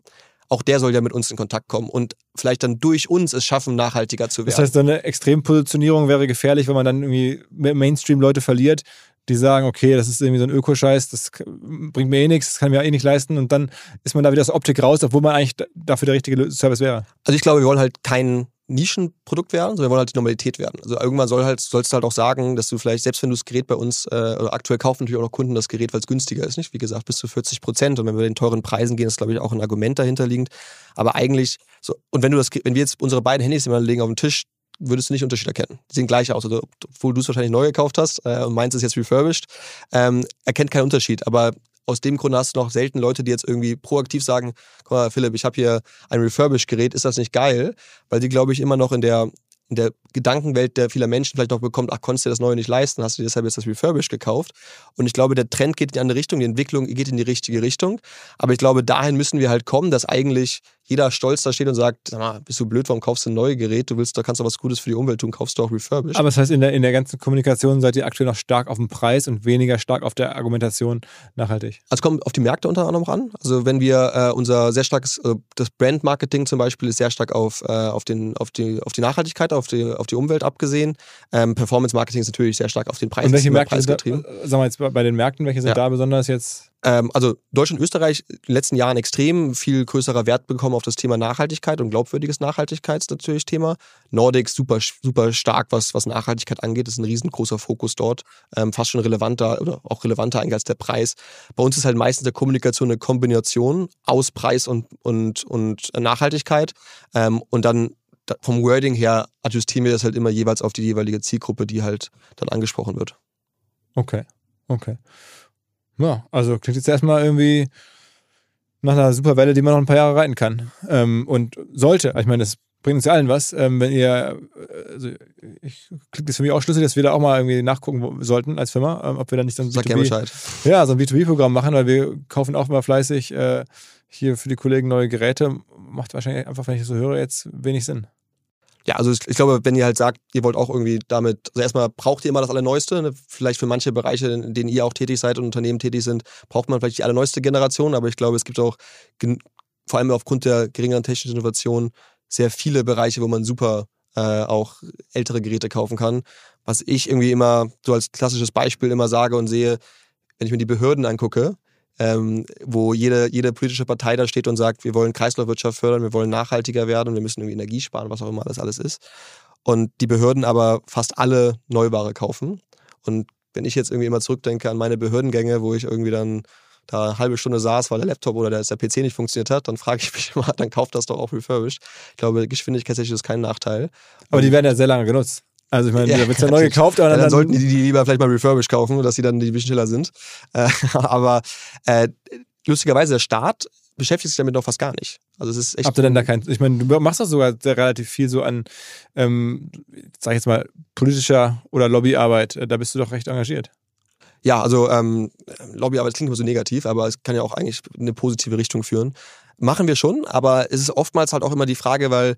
auch der soll ja mit uns in Kontakt kommen und vielleicht dann durch uns es schaffen, nachhaltiger zu werden. Das heißt, eine Extrempositionierung wäre gefährlich, wenn man dann irgendwie Mainstream-Leute verliert, die sagen, okay, das ist irgendwie so ein Ökoscheiß, das bringt mir eh nichts, das kann mir eh nicht leisten und dann ist man da wieder aus Optik raus, obwohl man eigentlich dafür der richtige Service wäre. Also ich glaube, wir wollen halt keinen Nischenprodukt werden, sondern wir wollen halt die Normalität werden. Also irgendwann soll halt, sollst du halt auch sagen, dass du vielleicht, selbst wenn du das Gerät bei uns, äh, oder aktuell kaufen natürlich auch noch Kunden das Gerät, weil es günstiger ist, nicht? Wie gesagt, bis zu 40 Prozent. Und wenn wir den teuren Preisen gehen, ist, glaube ich, auch ein Argument dahinter liegend. Aber eigentlich, so, und wenn du das, wenn wir jetzt unsere beiden Handys immer legen auf den Tisch, würdest du nicht Unterschied erkennen. Die sehen gleich aus. Also, obwohl du es wahrscheinlich neu gekauft hast äh, und meins ist jetzt refurbished, ähm, erkennt keinen Unterschied. Aber aus dem Grunde hast du noch selten Leute, die jetzt irgendwie proaktiv sagen, guck mal, Philipp, ich habe hier ein Refurbished-Gerät, ist das nicht geil? Weil die, glaube ich, immer noch in der in der Gedankenwelt der vieler Menschen vielleicht noch bekommt, ach, konntest du dir das Neue nicht leisten, hast du dir deshalb jetzt das Refurbished gekauft. Und ich glaube, der Trend geht in die andere Richtung, die Entwicklung geht in die richtige Richtung. Aber ich glaube, dahin müssen wir halt kommen, dass eigentlich jeder stolz da steht und sagt, sag mal, bist du blöd, warum kaufst du ein neues Gerät? Du willst, da kannst du was Gutes für die Umwelt tun, kaufst du auch refurbished. Aber das heißt, in der, in der ganzen Kommunikation seid ihr aktuell noch stark auf dem Preis und weniger stark auf der Argumentation nachhaltig. Also kommt auf die Märkte unter anderem ran. Also wenn wir äh, unser sehr starkes, äh, das Brand-Marketing zum Beispiel ist sehr stark auf, äh, auf, den, auf, die, auf die Nachhaltigkeit, auf die, auf die Umwelt abgesehen. Ähm, Performance-Marketing ist natürlich sehr stark auf den Preis. Und welche Märkte sind da, äh, sagen wir jetzt bei den Märkten, welche sind ja. da besonders jetzt also Deutschland und Österreich in den letzten Jahren extrem viel größerer Wert bekommen auf das Thema Nachhaltigkeit und glaubwürdiges Nachhaltigkeits natürlich Thema. Nordics super, super stark, was, was Nachhaltigkeit angeht. Ist ein riesengroßer Fokus dort. Ähm, fast schon relevanter oder auch relevanter eigentlich als der Preis. Bei uns ist halt meistens der Kommunikation eine Kombination aus Preis und, und, und Nachhaltigkeit. Ähm, und dann da, vom Wording her adjustieren wir das halt immer jeweils auf die jeweilige Zielgruppe, die halt dann angesprochen wird. Okay, okay. Ja, also klingt jetzt erstmal irgendwie nach einer super Welle, die man noch ein paar Jahre reiten kann. Ähm, und sollte. Ich meine, das bringt uns ja allen was. Ähm, wenn ihr, also ich klingt das für mich auch schlüssig, dass wir da auch mal irgendwie nachgucken sollten als Firma, ähm, ob wir da nicht so ein Sag gerne B2B, Bescheid. ja, so ein B2B-Programm machen, weil wir kaufen auch mal fleißig äh, hier für die Kollegen neue Geräte. Macht wahrscheinlich einfach, wenn ich das so höre, jetzt wenig Sinn. Ja, also ich, ich glaube, wenn ihr halt sagt, ihr wollt auch irgendwie damit, also erstmal braucht ihr immer das Allerneueste, ne? vielleicht für manche Bereiche, in denen ihr auch tätig seid und Unternehmen tätig sind, braucht man vielleicht die allerneueste Generation, aber ich glaube, es gibt auch, vor allem aufgrund der geringeren technischen Innovation, sehr viele Bereiche, wo man super äh, auch ältere Geräte kaufen kann. Was ich irgendwie immer so als klassisches Beispiel immer sage und sehe, wenn ich mir die Behörden angucke, ähm, wo jede, jede politische Partei da steht und sagt, wir wollen Kreislaufwirtschaft fördern, wir wollen nachhaltiger werden wir müssen irgendwie Energie sparen, was auch immer das alles ist. Und die Behörden aber fast alle Neuware kaufen. Und wenn ich jetzt irgendwie immer zurückdenke an meine Behördengänge, wo ich irgendwie dann da eine halbe Stunde saß, weil der Laptop oder der, der PC nicht funktioniert hat, dann frage ich mich immer, dann kauft das doch auch refurbished. Ich glaube, geschwindigkeitstechnisch ist kein Nachteil. Aber die werden ja sehr lange genutzt. Also ich meine, Ja, da wird ja neu gekauft, aber dann, dann sollten die die lieber vielleicht mal refurbished kaufen, dass sie dann die bisschen schneller sind. Äh, aber äh, lustigerweise, der Staat beschäftigt sich damit noch fast gar nicht. Also es ist echt. Habt ihr denn da kein, ich meine, du machst das sogar sehr relativ viel so an, ähm, sag ich jetzt mal, politischer oder Lobbyarbeit. Äh, Da bist du doch recht engagiert. Ja, also ähm, Lobbyarbeit klingt immer so negativ, aber es kann ja auch eigentlich in eine positive Richtung führen. Machen wir schon, aber es ist oftmals halt auch immer die Frage, weil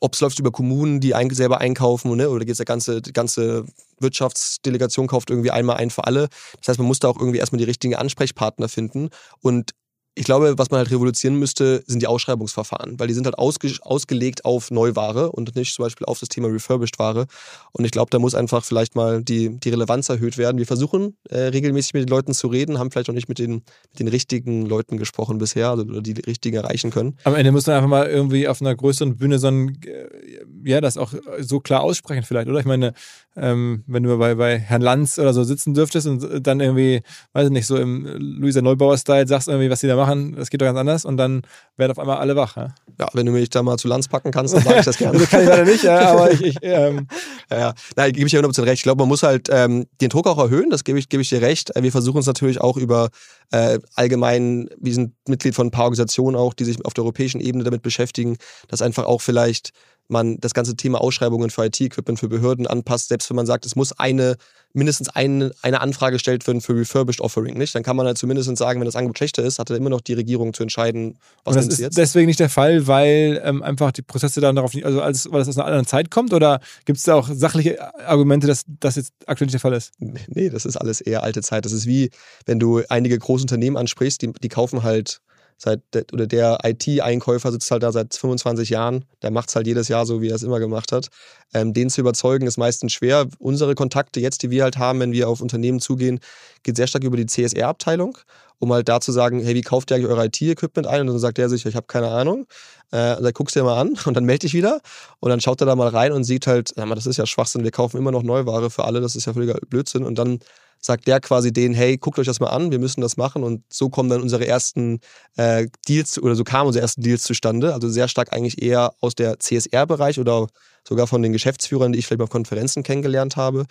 ob es läuft über Kommunen, die ein, selber einkaufen, ne? oder geht der ganze, die ganze Wirtschaftsdelegation kauft irgendwie einmal ein für alle. Das heißt, man muss da auch irgendwie erstmal die richtigen Ansprechpartner finden. Und ich glaube, was man halt revolutionieren müsste, sind die Ausschreibungsverfahren, weil die sind halt ausge ausgelegt auf Neuware und nicht zum Beispiel auf das Thema Refurbished-Ware. Und ich glaube, da muss einfach vielleicht mal die, die Relevanz erhöht werden. Wir versuchen äh, regelmäßig mit den Leuten zu reden, haben vielleicht noch nicht mit den, mit den richtigen Leuten gesprochen bisher, also, oder die die richtigen erreichen können. Am Ende muss man einfach mal irgendwie auf einer größeren Bühne so ein, äh, ja, das auch so klar aussprechen vielleicht, oder? Ich meine, ähm, wenn du bei, bei Herrn Lanz oder so sitzen dürftest und dann irgendwie, weiß ich nicht, so im Luisa Neubauer-Style sagst irgendwie, was die da machen, das geht doch ganz anders und dann werden auf einmal alle wach. Ja? Ja, wenn du mich da mal zu Lanz packen kannst, dann sage ich das gerne. Das kann ich leider nicht, ja, aber ich, ich ähm, Ja, ja. Nein, gebe ich dir 100% recht. Ich glaube, man muss halt ähm, den Druck auch erhöhen, das gebe ich, gebe ich dir recht. Äh, Wir versuchen uns natürlich auch über äh, allgemein, wir sind Mitglied von ein paar Organisationen auch, die sich auf der europäischen Ebene damit beschäftigen, dass einfach auch vielleicht man das ganze Thema Ausschreibungen für IT-Equipment für Behörden anpasst, selbst wenn man sagt, es muss eine, mindestens eine, eine Anfrage gestellt werden für Refurbished Offering, nicht? Dann kann man halt zumindest sagen, wenn das Angebot schlechter ist, hat dann immer noch die Regierung zu entscheiden, was und das ist jetzt. deswegen nicht der Fall, weil ähm, einfach die Prozesse dann darauf nicht, also alles, weil das aus einer anderen Zeit kommt oder gibt es da auch sachliche Argumente, dass das jetzt aktuell nicht der Fall ist? Nee, das ist alles eher alte Zeit. Das ist wie, wenn du einige große Unternehmen ansprichst, die, die kaufen halt seit, der- oder der IT-Einkäufer sitzt halt da seit 25 Jahren, der macht es halt jedes Jahr so, wie er es immer gemacht hat. Ähm, den zu überzeugen ist meistens schwer. Unsere Kontakte jetzt, die wir halt haben, wenn wir auf Unternehmen zugehen, geht sehr stark über die CSR-Abteilung, um halt da zu sagen, hey, wie kauft ihr eigentlich euer IT-Equipment ein? Und dann sagt der sich, ich habe keine Ahnung. Äh, dann guckst du dir mal an und dann melde dich wieder. Und dann schaut er da mal rein und sieht halt, das ist ja Schwachsinn, wir kaufen immer noch Neuware für alle, das ist ja völliger Blödsinn. Und dann sagt der quasi denen, hey, guckt euch das mal an, wir müssen das machen. Und so kommen dann unsere ersten äh, Deals oder so kamen unsere ersten Deals zustande. Also sehr stark eigentlich eher aus der CSR-Bereich oder sogar von den Geschäftsführern, die ich vielleicht auf Konferenzen kennengelernt habe,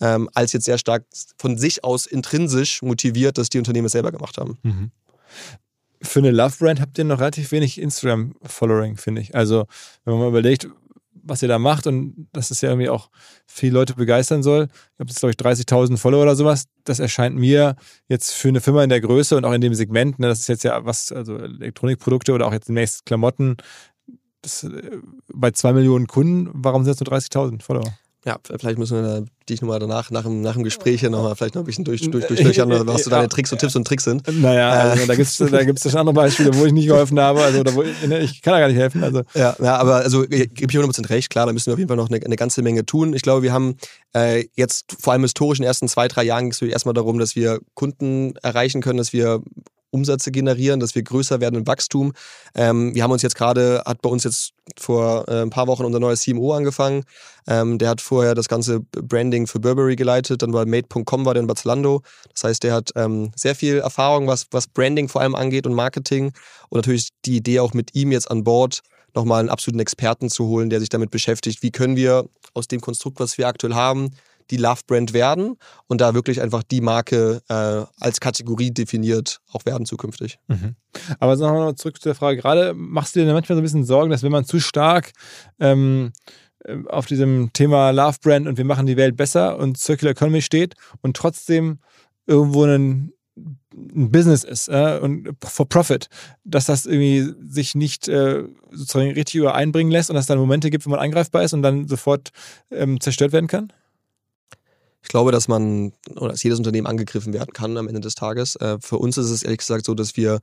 ähm, als jetzt sehr stark von sich aus intrinsisch motiviert, dass die Unternehmen es selber gemacht haben. Für eine Love-Brand habt ihr noch relativ wenig Instagram-Following, finde ich. Also, wenn man mal überlegt, was ihr da macht und dass es ja irgendwie auch viele Leute begeistern soll. Ich habe jetzt, glaube ich, 30.000 Follower oder sowas. Das erscheint mir jetzt für eine Firma in der Größe und auch in dem Segment, ne, das ist jetzt ja was, also Elektronikprodukte oder auch jetzt demnächst Klamotten, das, äh, bei zwei Millionen Kunden, warum sind es nur 30.000 Follower? Ja, vielleicht müssen wir dich nochmal danach, nach dem, nach dem Gespräch hier nochmal vielleicht noch ein bisschen durch, durch, durchlöchern, was so deine Tricks und Tipps und Tricks sind. Naja, also, da gibt es da gibt's schon andere Beispiele, wo ich nicht geholfen habe, also wo ich, ne, ich kann da gar nicht helfen. Also Ja, ja aber also gebe ich 100% recht, klar, da müssen wir auf jeden Fall noch eine, eine ganze Menge tun. Ich glaube, wir haben äh, jetzt vor allem historisch in den ersten zwei, drei Jahren ging es erstmal darum, dass wir Kunden erreichen können, dass wir Umsätze generieren, dass wir größer werden im Wachstum. Ähm, wir haben uns jetzt gerade, hat bei uns jetzt vor äh, ein paar Wochen unser neuer CMO angefangen. Ähm, der hat vorher das ganze Branding für Burberry geleitet, dann bei Made.com war der in Zalando. Das heißt, der hat ähm, sehr viel Erfahrung, was, was Branding vor allem angeht und Marketing. Und natürlich die Idee auch mit ihm jetzt an Bord, nochmal einen absoluten Experten zu holen, der sich damit beschäftigt, wie können wir aus dem Konstrukt, was wir aktuell haben, die Love-Brand werden und da wirklich einfach die Marke äh, als Kategorie definiert auch werden zukünftig. Mhm. Aber nochmal zurück zu der Frage. Gerade machst du dir manchmal so ein bisschen Sorgen, dass wenn man zu stark ähm, äh, auf diesem Thema Love Brand und wir machen die Welt besser und Circular Economy steht und trotzdem irgendwo ein, ein Business ist äh, und for profit, dass das irgendwie sich nicht äh, sozusagen richtig übereinbringen lässt und dass es dann Momente gibt, wo man angreifbar ist und dann sofort ähm, zerstört werden kann? Ich glaube, dass man oder dass jedes Unternehmen angegriffen werden kann am Ende des Tages. Äh, für uns ist es ehrlich gesagt so, dass wir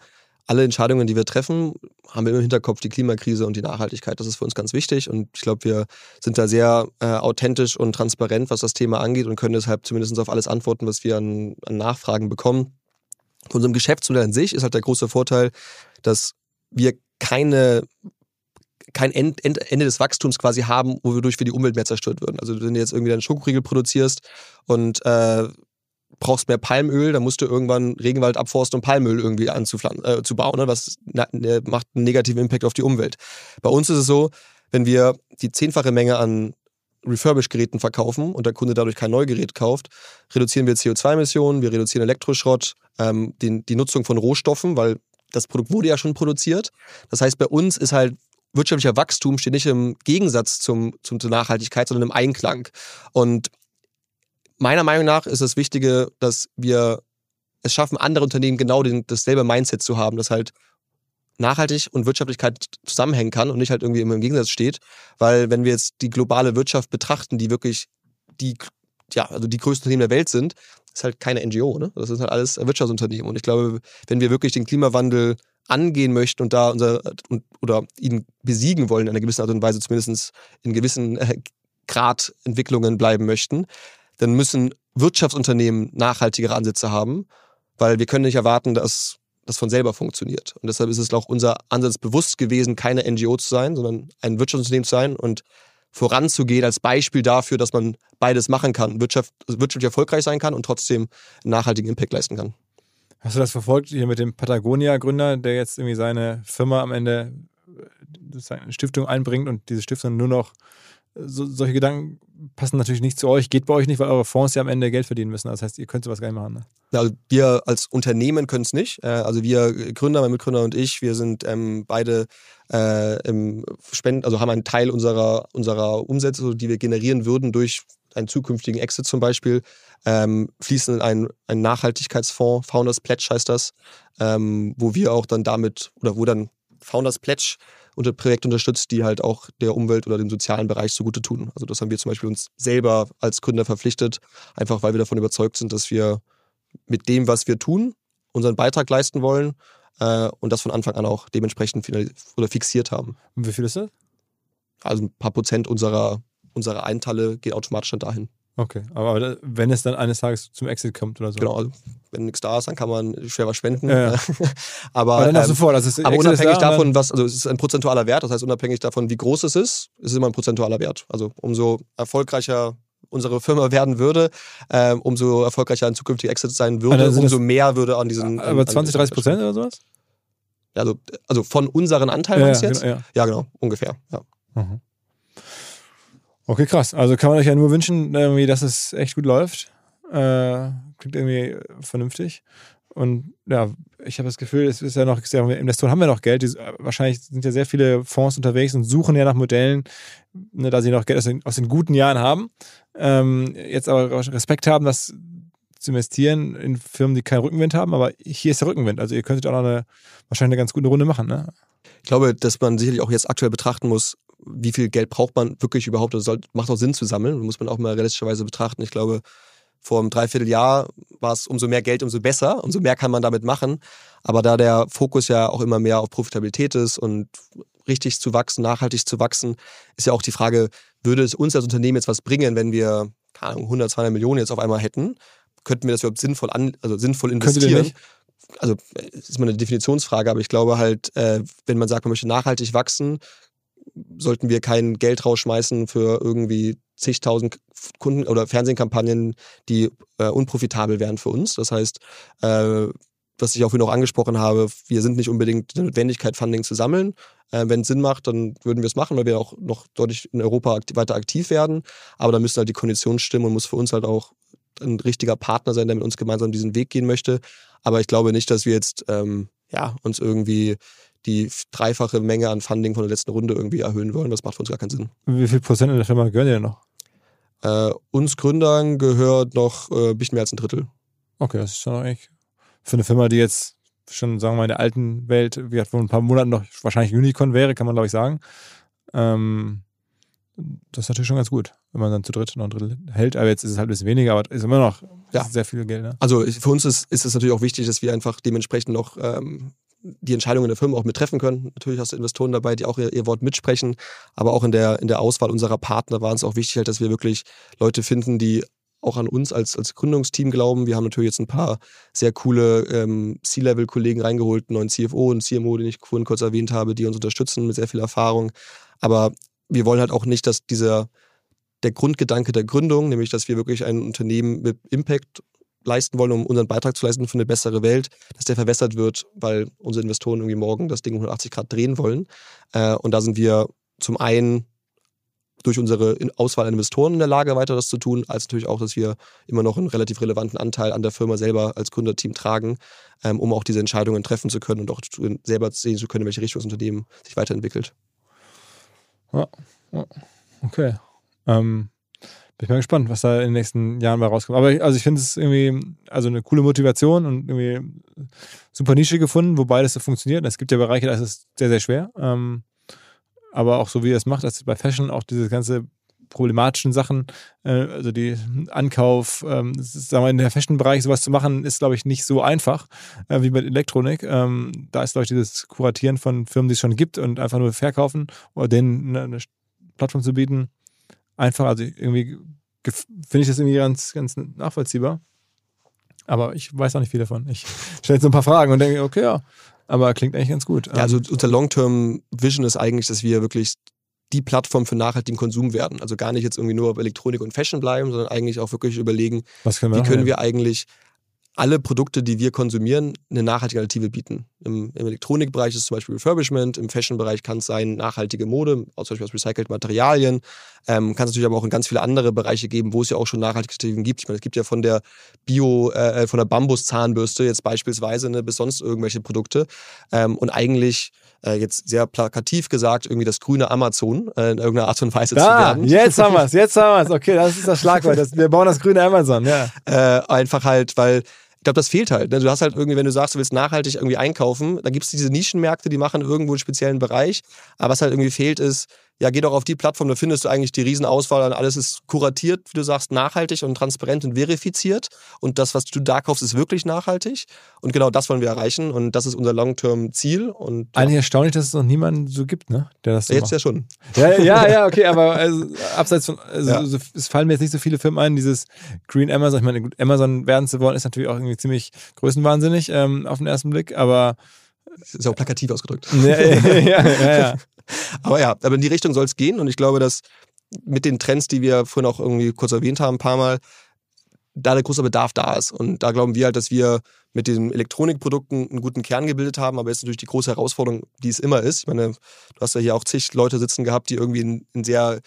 alle Entscheidungen, die wir treffen, haben wir im Hinterkopf die Klimakrise und die Nachhaltigkeit. Das ist für uns ganz wichtig und ich glaube, wir sind da sehr äh, authentisch und transparent, was das Thema angeht und können deshalb zumindest auf alles antworten, was wir an, an Nachfragen bekommen. Von unserem Geschäftsmodell an sich ist halt der große Vorteil, dass wir keine kein End, End, Ende des Wachstums quasi haben, wodurch wir die Umwelt mehr zerstört würden. Also wenn du jetzt irgendwie deinen Schokoriegel produzierst und äh, brauchst mehr Palmöl, dann musst du irgendwann Regenwald abforsten, um Palmöl irgendwie anzupflanzen, äh, zu bauen. Ne? Was na, ne, macht einen negativen Impact auf die Umwelt. Bei uns ist es so, wenn wir die zehnfache Menge an Refurbish-Geräten verkaufen und der Kunde dadurch kein Neugerät kauft, reduzieren wir CO2-Emissionen, wir reduzieren Elektroschrott, ähm, den, die Nutzung von Rohstoffen, weil das Produkt wurde ja schon produziert. Das heißt, bei uns ist halt wirtschaftlicher Wachstum steht nicht im Gegensatz zum, zum, zur Nachhaltigkeit, sondern im Einklang. Und meiner Meinung nach ist das Wichtige, dass wir es schaffen, andere Unternehmen genau den, dasselbe Mindset zu haben, dass halt Nachhaltig und Wirtschaftlichkeit zusammenhängen kann und nicht halt irgendwie immer im Gegensatz steht. Weil wenn wir jetzt die globale Wirtschaft betrachten, die wirklich die, ja, also die größten Unternehmen der Welt sind, ist halt keine NGO, ne? Das sind halt alles Wirtschaftsunternehmen. Und ich glaube, wenn wir wirklich den Klimawandel angehen möchten und da unser oder ihn besiegen wollen in einer gewissen Art und Weise, zumindest in gewissen äh, Gradentwicklungen bleiben möchten, dann müssen Wirtschaftsunternehmen nachhaltigere Ansätze haben, weil wir können nicht erwarten, dass das von selber funktioniert. Und deshalb ist es auch unser Ansatz bewusst gewesen, keine NGO zu sein, sondern ein Wirtschaftsunternehmen zu sein und voranzugehen als Beispiel dafür, dass man beides machen kann, Wirtschaft, wirtschaftlich erfolgreich sein kann und trotzdem einen nachhaltigen Impact leisten kann. Hast du das verfolgt hier mit dem Patagonia-Gründer, der jetzt irgendwie seine Firma am Ende äh, eine Stiftung einbringt und diese Stiftung nur noch so, solche Gedanken passen natürlich nicht zu euch, geht bei euch nicht, weil eure Fonds ja am Ende Geld verdienen müssen. Das heißt, ihr könnt sowas gar nicht machen. Ne? Also wir als Unternehmen können es nicht. Äh, also wir Gründer, mein Mitgründer und ich, wir sind ähm, beide äh, im Spenden, also haben einen Teil unserer, unserer Umsätze, die wir generieren würden durch einen zukünftigen Exit zum Beispiel, ähm, fließen in einen, einen Nachhaltigkeitsfonds, Founders Pledge heißt das, ähm, wo wir auch dann damit, oder wo dann Founders Pledge unter Projekte unterstützt, die halt auch der Umwelt oder dem sozialen Bereich zugute tun. Also das haben wir zum Beispiel uns selber als Gründer verpflichtet, einfach weil wir davon überzeugt sind, dass wir mit dem, was wir tun, unseren Beitrag leisten wollen äh, und das von Anfang an auch dementsprechend oder fixiert haben. Und wie viel ist das? Also ein paar Prozent unserer, unserer Einteile geht automatisch dann dahin. Okay, aber wenn es dann eines Tages zum Exit kommt oder so. Genau, also wenn nichts da ist, dann kann man schwer was spenden. Ja, ja. aber, aber, dann ähm, sofort, also ist aber unabhängig davon, was, also es ist ein prozentualer Wert, das heißt unabhängig davon, wie groß es ist, ist es immer ein prozentualer Wert. Also umso erfolgreicher unsere Firma werden würde, äh, umso erfolgreicher ein zukünftiger Exit sein würde, also umso mehr würde an diesen. Aber 20, 30 Prozent oder sowas? Also, also von unseren Anteilen ja, jetzt? Genau, ja. ja, genau, ungefähr. Ja. Mhm. Okay, krass. Also kann man euch ja nur wünschen, irgendwie, dass es echt gut läuft. Äh, klingt irgendwie vernünftig. Und ja, ich habe das Gefühl, es ist ja noch, Investoren haben ja noch Geld. Die, wahrscheinlich sind ja sehr viele Fonds unterwegs und suchen ja nach Modellen, ne, da sie noch Geld aus den, aus den guten Jahren haben. Ähm, jetzt aber Respekt haben, das zu investieren in Firmen, die keinen Rückenwind haben. Aber hier ist der Rückenwind. Also ihr könntet auch noch eine, wahrscheinlich eine ganz gute Runde machen. Ne? Ich glaube, dass man sicherlich auch jetzt aktuell betrachten muss, wie viel Geld braucht man wirklich überhaupt? Das soll, macht auch Sinn zu sammeln, muss man auch mal realistischerweise betrachten. Ich glaube, vor einem Dreivierteljahr war es umso mehr Geld, umso besser, umso mehr kann man damit machen. Aber da der Fokus ja auch immer mehr auf Profitabilität ist und richtig zu wachsen, nachhaltig zu wachsen, ist ja auch die Frage, würde es uns als Unternehmen jetzt was bringen, wenn wir keine Ahnung, 100, 200 Millionen jetzt auf einmal hätten? Könnten wir das überhaupt sinnvoll, an, also sinnvoll investieren? Also ist mal eine Definitionsfrage, aber ich glaube halt, äh, wenn man sagt, man möchte nachhaltig wachsen, sollten wir kein Geld rausschmeißen für irgendwie zigtausend Kunden oder Fernsehkampagnen, die äh, unprofitabel wären für uns. Das heißt, äh, was ich auch vorhin auch angesprochen habe, wir sind nicht unbedingt der Notwendigkeit, Funding zu sammeln. Äh, Wenn es Sinn macht, dann würden wir es machen, weil wir auch noch deutlich in Europa akti- weiter aktiv werden. Aber da müssen halt die Konditionen stimmen und muss für uns halt auch ein richtiger Partner sein, der mit uns gemeinsam diesen Weg gehen möchte. Aber ich glaube nicht, dass wir jetzt ähm, ja, uns irgendwie die dreifache Menge an Funding von der letzten Runde irgendwie erhöhen wollen. Das macht für uns gar keinen Sinn. Wie viel Prozent in der Firma gehören dir denn noch? Äh, uns Gründern gehört noch äh, ein bisschen mehr als ein Drittel. Okay, das ist schon eigentlich für eine Firma, die jetzt schon, sagen wir mal, in der alten Welt, wie vor ein paar Monaten noch wahrscheinlich Unicorn wäre, kann man glaube ich sagen. Ähm, das ist natürlich schon ganz gut, wenn man dann zu dritt noch ein Drittel hält. Aber jetzt ist es halt ein bisschen weniger, aber ist immer noch Ja. sehr viel Geld. Ne? Also für uns ist, ist es natürlich auch wichtig, dass wir einfach dementsprechend noch ähm, die Entscheidungen der Firma auch mit treffen können. Natürlich hast du Investoren dabei, die auch ihr, ihr Wort mitsprechen, aber auch in der, in der Auswahl unserer Partner war uns auch wichtig, halt, dass wir wirklich Leute finden, die auch an uns als, als Gründungsteam glauben. Wir haben natürlich jetzt ein paar sehr coole ähm, C-Level-Kollegen reingeholt, einen neuen CFO und CMO, den ich vorhin kurz erwähnt habe, die uns unterstützen mit sehr viel Erfahrung. Aber wir wollen halt auch nicht, dass dieser der Grundgedanke der Gründung, nämlich dass wir wirklich ein Unternehmen mit Impact leisten wollen, um unseren Beitrag zu leisten für eine bessere Welt, dass der verwässert wird, weil unsere Investoren irgendwie morgen das Ding um 180 Grad drehen wollen. Äh, und da sind wir zum einen durch unsere Auswahl an Investoren in der Lage, weiter das zu tun, als natürlich auch, dass wir immer noch einen relativ relevanten Anteil an der Firma selber als Gründerteam tragen, ähm, um auch diese Entscheidungen treffen zu können und auch selber sehen zu können, in welche Richtung das Unternehmen sich weiterentwickelt. Okay. Ähm, bin ich mal gespannt, was da in den nächsten Jahren mal rauskommt. Aber ich, also ich finde es irgendwie also eine coole Motivation und irgendwie super Nische gefunden, wobei das so funktioniert. Es gibt ja Bereiche, da ist es sehr, sehr schwer. Ähm, aber auch so wie er es macht, dass bei Fashion auch diese ganze problematischen Sachen, äh, also die Ankauf, ähm, sagen wir, in der Fashion-Bereich sowas zu machen, ist, glaube ich, nicht so einfach äh, wie mit Elektronik. Ähm, da ist, glaube ich, dieses Kuratieren von Firmen, die es schon gibt und einfach nur verkaufen oder denen eine, eine Plattform zu bieten, einfach, also irgendwie finde ich das irgendwie ganz, ganz nachvollziehbar. Aber ich weiß auch nicht viel davon. Ich stelle so ein paar Fragen und denke, okay, ja, aber klingt eigentlich ganz gut. Ja, also Ähm, unser Long-Term-Vision ist eigentlich, dass wir wirklich die Plattform für nachhaltigen Konsum werden. Also gar nicht jetzt irgendwie nur auf Elektronik und Fashion bleiben, sondern eigentlich auch wirklich überlegen, können wie können wir eigentlich alle Produkte, die wir konsumieren, eine nachhaltige Alternative bieten. Im, Im Elektronikbereich ist es zum Beispiel Refurbishment, im Fashion-Bereich kann es sein nachhaltige Mode, zum Beispiel aus recycelten Materialien. Ähm, kann es natürlich aber auch in ganz viele andere Bereiche geben, wo es ja auch schon nachhaltige Alternativen gibt. Ich meine, es gibt ja von der Bio, äh, von der Bambus-Zahnbürste jetzt beispielsweise ne, bis sonst irgendwelche Produkte. Ähm, und eigentlich äh, jetzt sehr plakativ gesagt, irgendwie das grüne Amazon äh, in irgendeiner Art und Weise zu Da, werden. jetzt haben wir es, jetzt haben wir es. Okay, das ist das Schlagwort. Das, wir bauen das grüne Amazon, ja. äh, einfach halt, weil glaube, das fehlt halt. Ne? Du hast halt irgendwie, wenn du sagst, du willst nachhaltig irgendwie einkaufen, dann gibt es diese Nischenmärkte, die machen irgendwo einen speziellen Bereich. Aber was halt irgendwie fehlt, ist, ja, geh doch auf die Plattform, da findest du eigentlich die Riesenauswahl an alles ist kuratiert, wie du sagst, nachhaltig und transparent und verifiziert. Und das, was du da kaufst, ist wirklich nachhaltig. Und genau das wollen wir erreichen. Und das ist unser Long-Term-Ziel. Und ja, Eigentlich erstaunlich, dass es noch niemanden so gibt, ne? Der das so jetzt macht. ja schon. Ja, ja, ja, okay, aber also, abseits von, also, Ja. so, es fallen mir jetzt nicht so viele Firmen ein, dieses Green Amazon, ich meine, gut, Amazon werden zu wollen, ist natürlich auch irgendwie ziemlich größenwahnsinnig ähm, auf den ersten Blick, aber Das ist auch plakativ ausgedrückt. ja, ja, ja, ja. Aber ja, aber in die Richtung soll es gehen und ich glaube, dass mit den Trends, die wir vorhin auch irgendwie kurz erwähnt haben, ein paar Mal, da der große Bedarf da ist. Und da glauben wir halt, dass wir mit den Elektronikprodukten einen guten Kern gebildet haben, aber jetzt natürlich die große Herausforderung, die es immer ist. Ich meine, du hast ja hier auch zig Leute sitzen gehabt, die irgendwie in, in sehr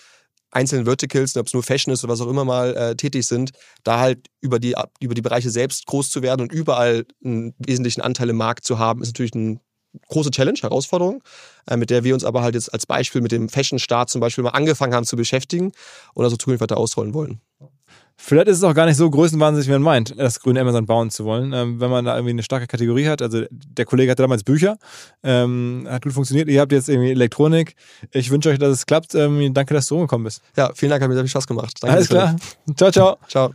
einzelnen Verticals, ob es nur Fashion ist oder was auch immer mal äh, tätig sind, da halt über die, über die Bereiche selbst groß zu werden und überall einen wesentlichen Anteil im Markt zu haben, ist natürlich eine große Challenge, Herausforderung, äh, mit der wir uns aber halt jetzt als Beispiel mit dem Fashion-Start zum Beispiel mal angefangen haben zu beschäftigen und also zukünftig weiter ausrollen wollen. Vielleicht ist es auch gar nicht so größenwahnsinnig, wie man meint, das grüne Amazon bauen zu wollen. Ähm, wenn man da irgendwie eine starke Kategorie hat, also der Kollege hatte damals Bücher, ähm, hat gut funktioniert. Ihr habt jetzt irgendwie Elektronik. Ich wünsche euch, dass es klappt. Ähm, danke, dass du rumgekommen bist. Ja, vielen Dank, hat mir sehr viel Spaß gemacht. Danke Alles klar. Ciao, ciao. Ciao.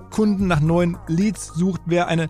Kunden, nach neuen Leads sucht, wer eine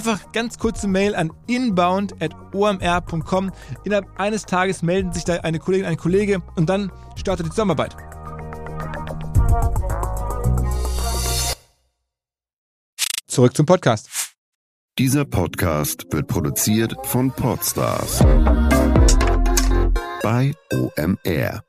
Einfach ganz kurze Mail an inbound.omr.com. Innerhalb eines Tages melden sich da eine Kollegin, ein Kollege und dann startet die Zusammenarbeit. Zurück zum Podcast. Dieser Podcast wird produziert von Podstars bei OMR.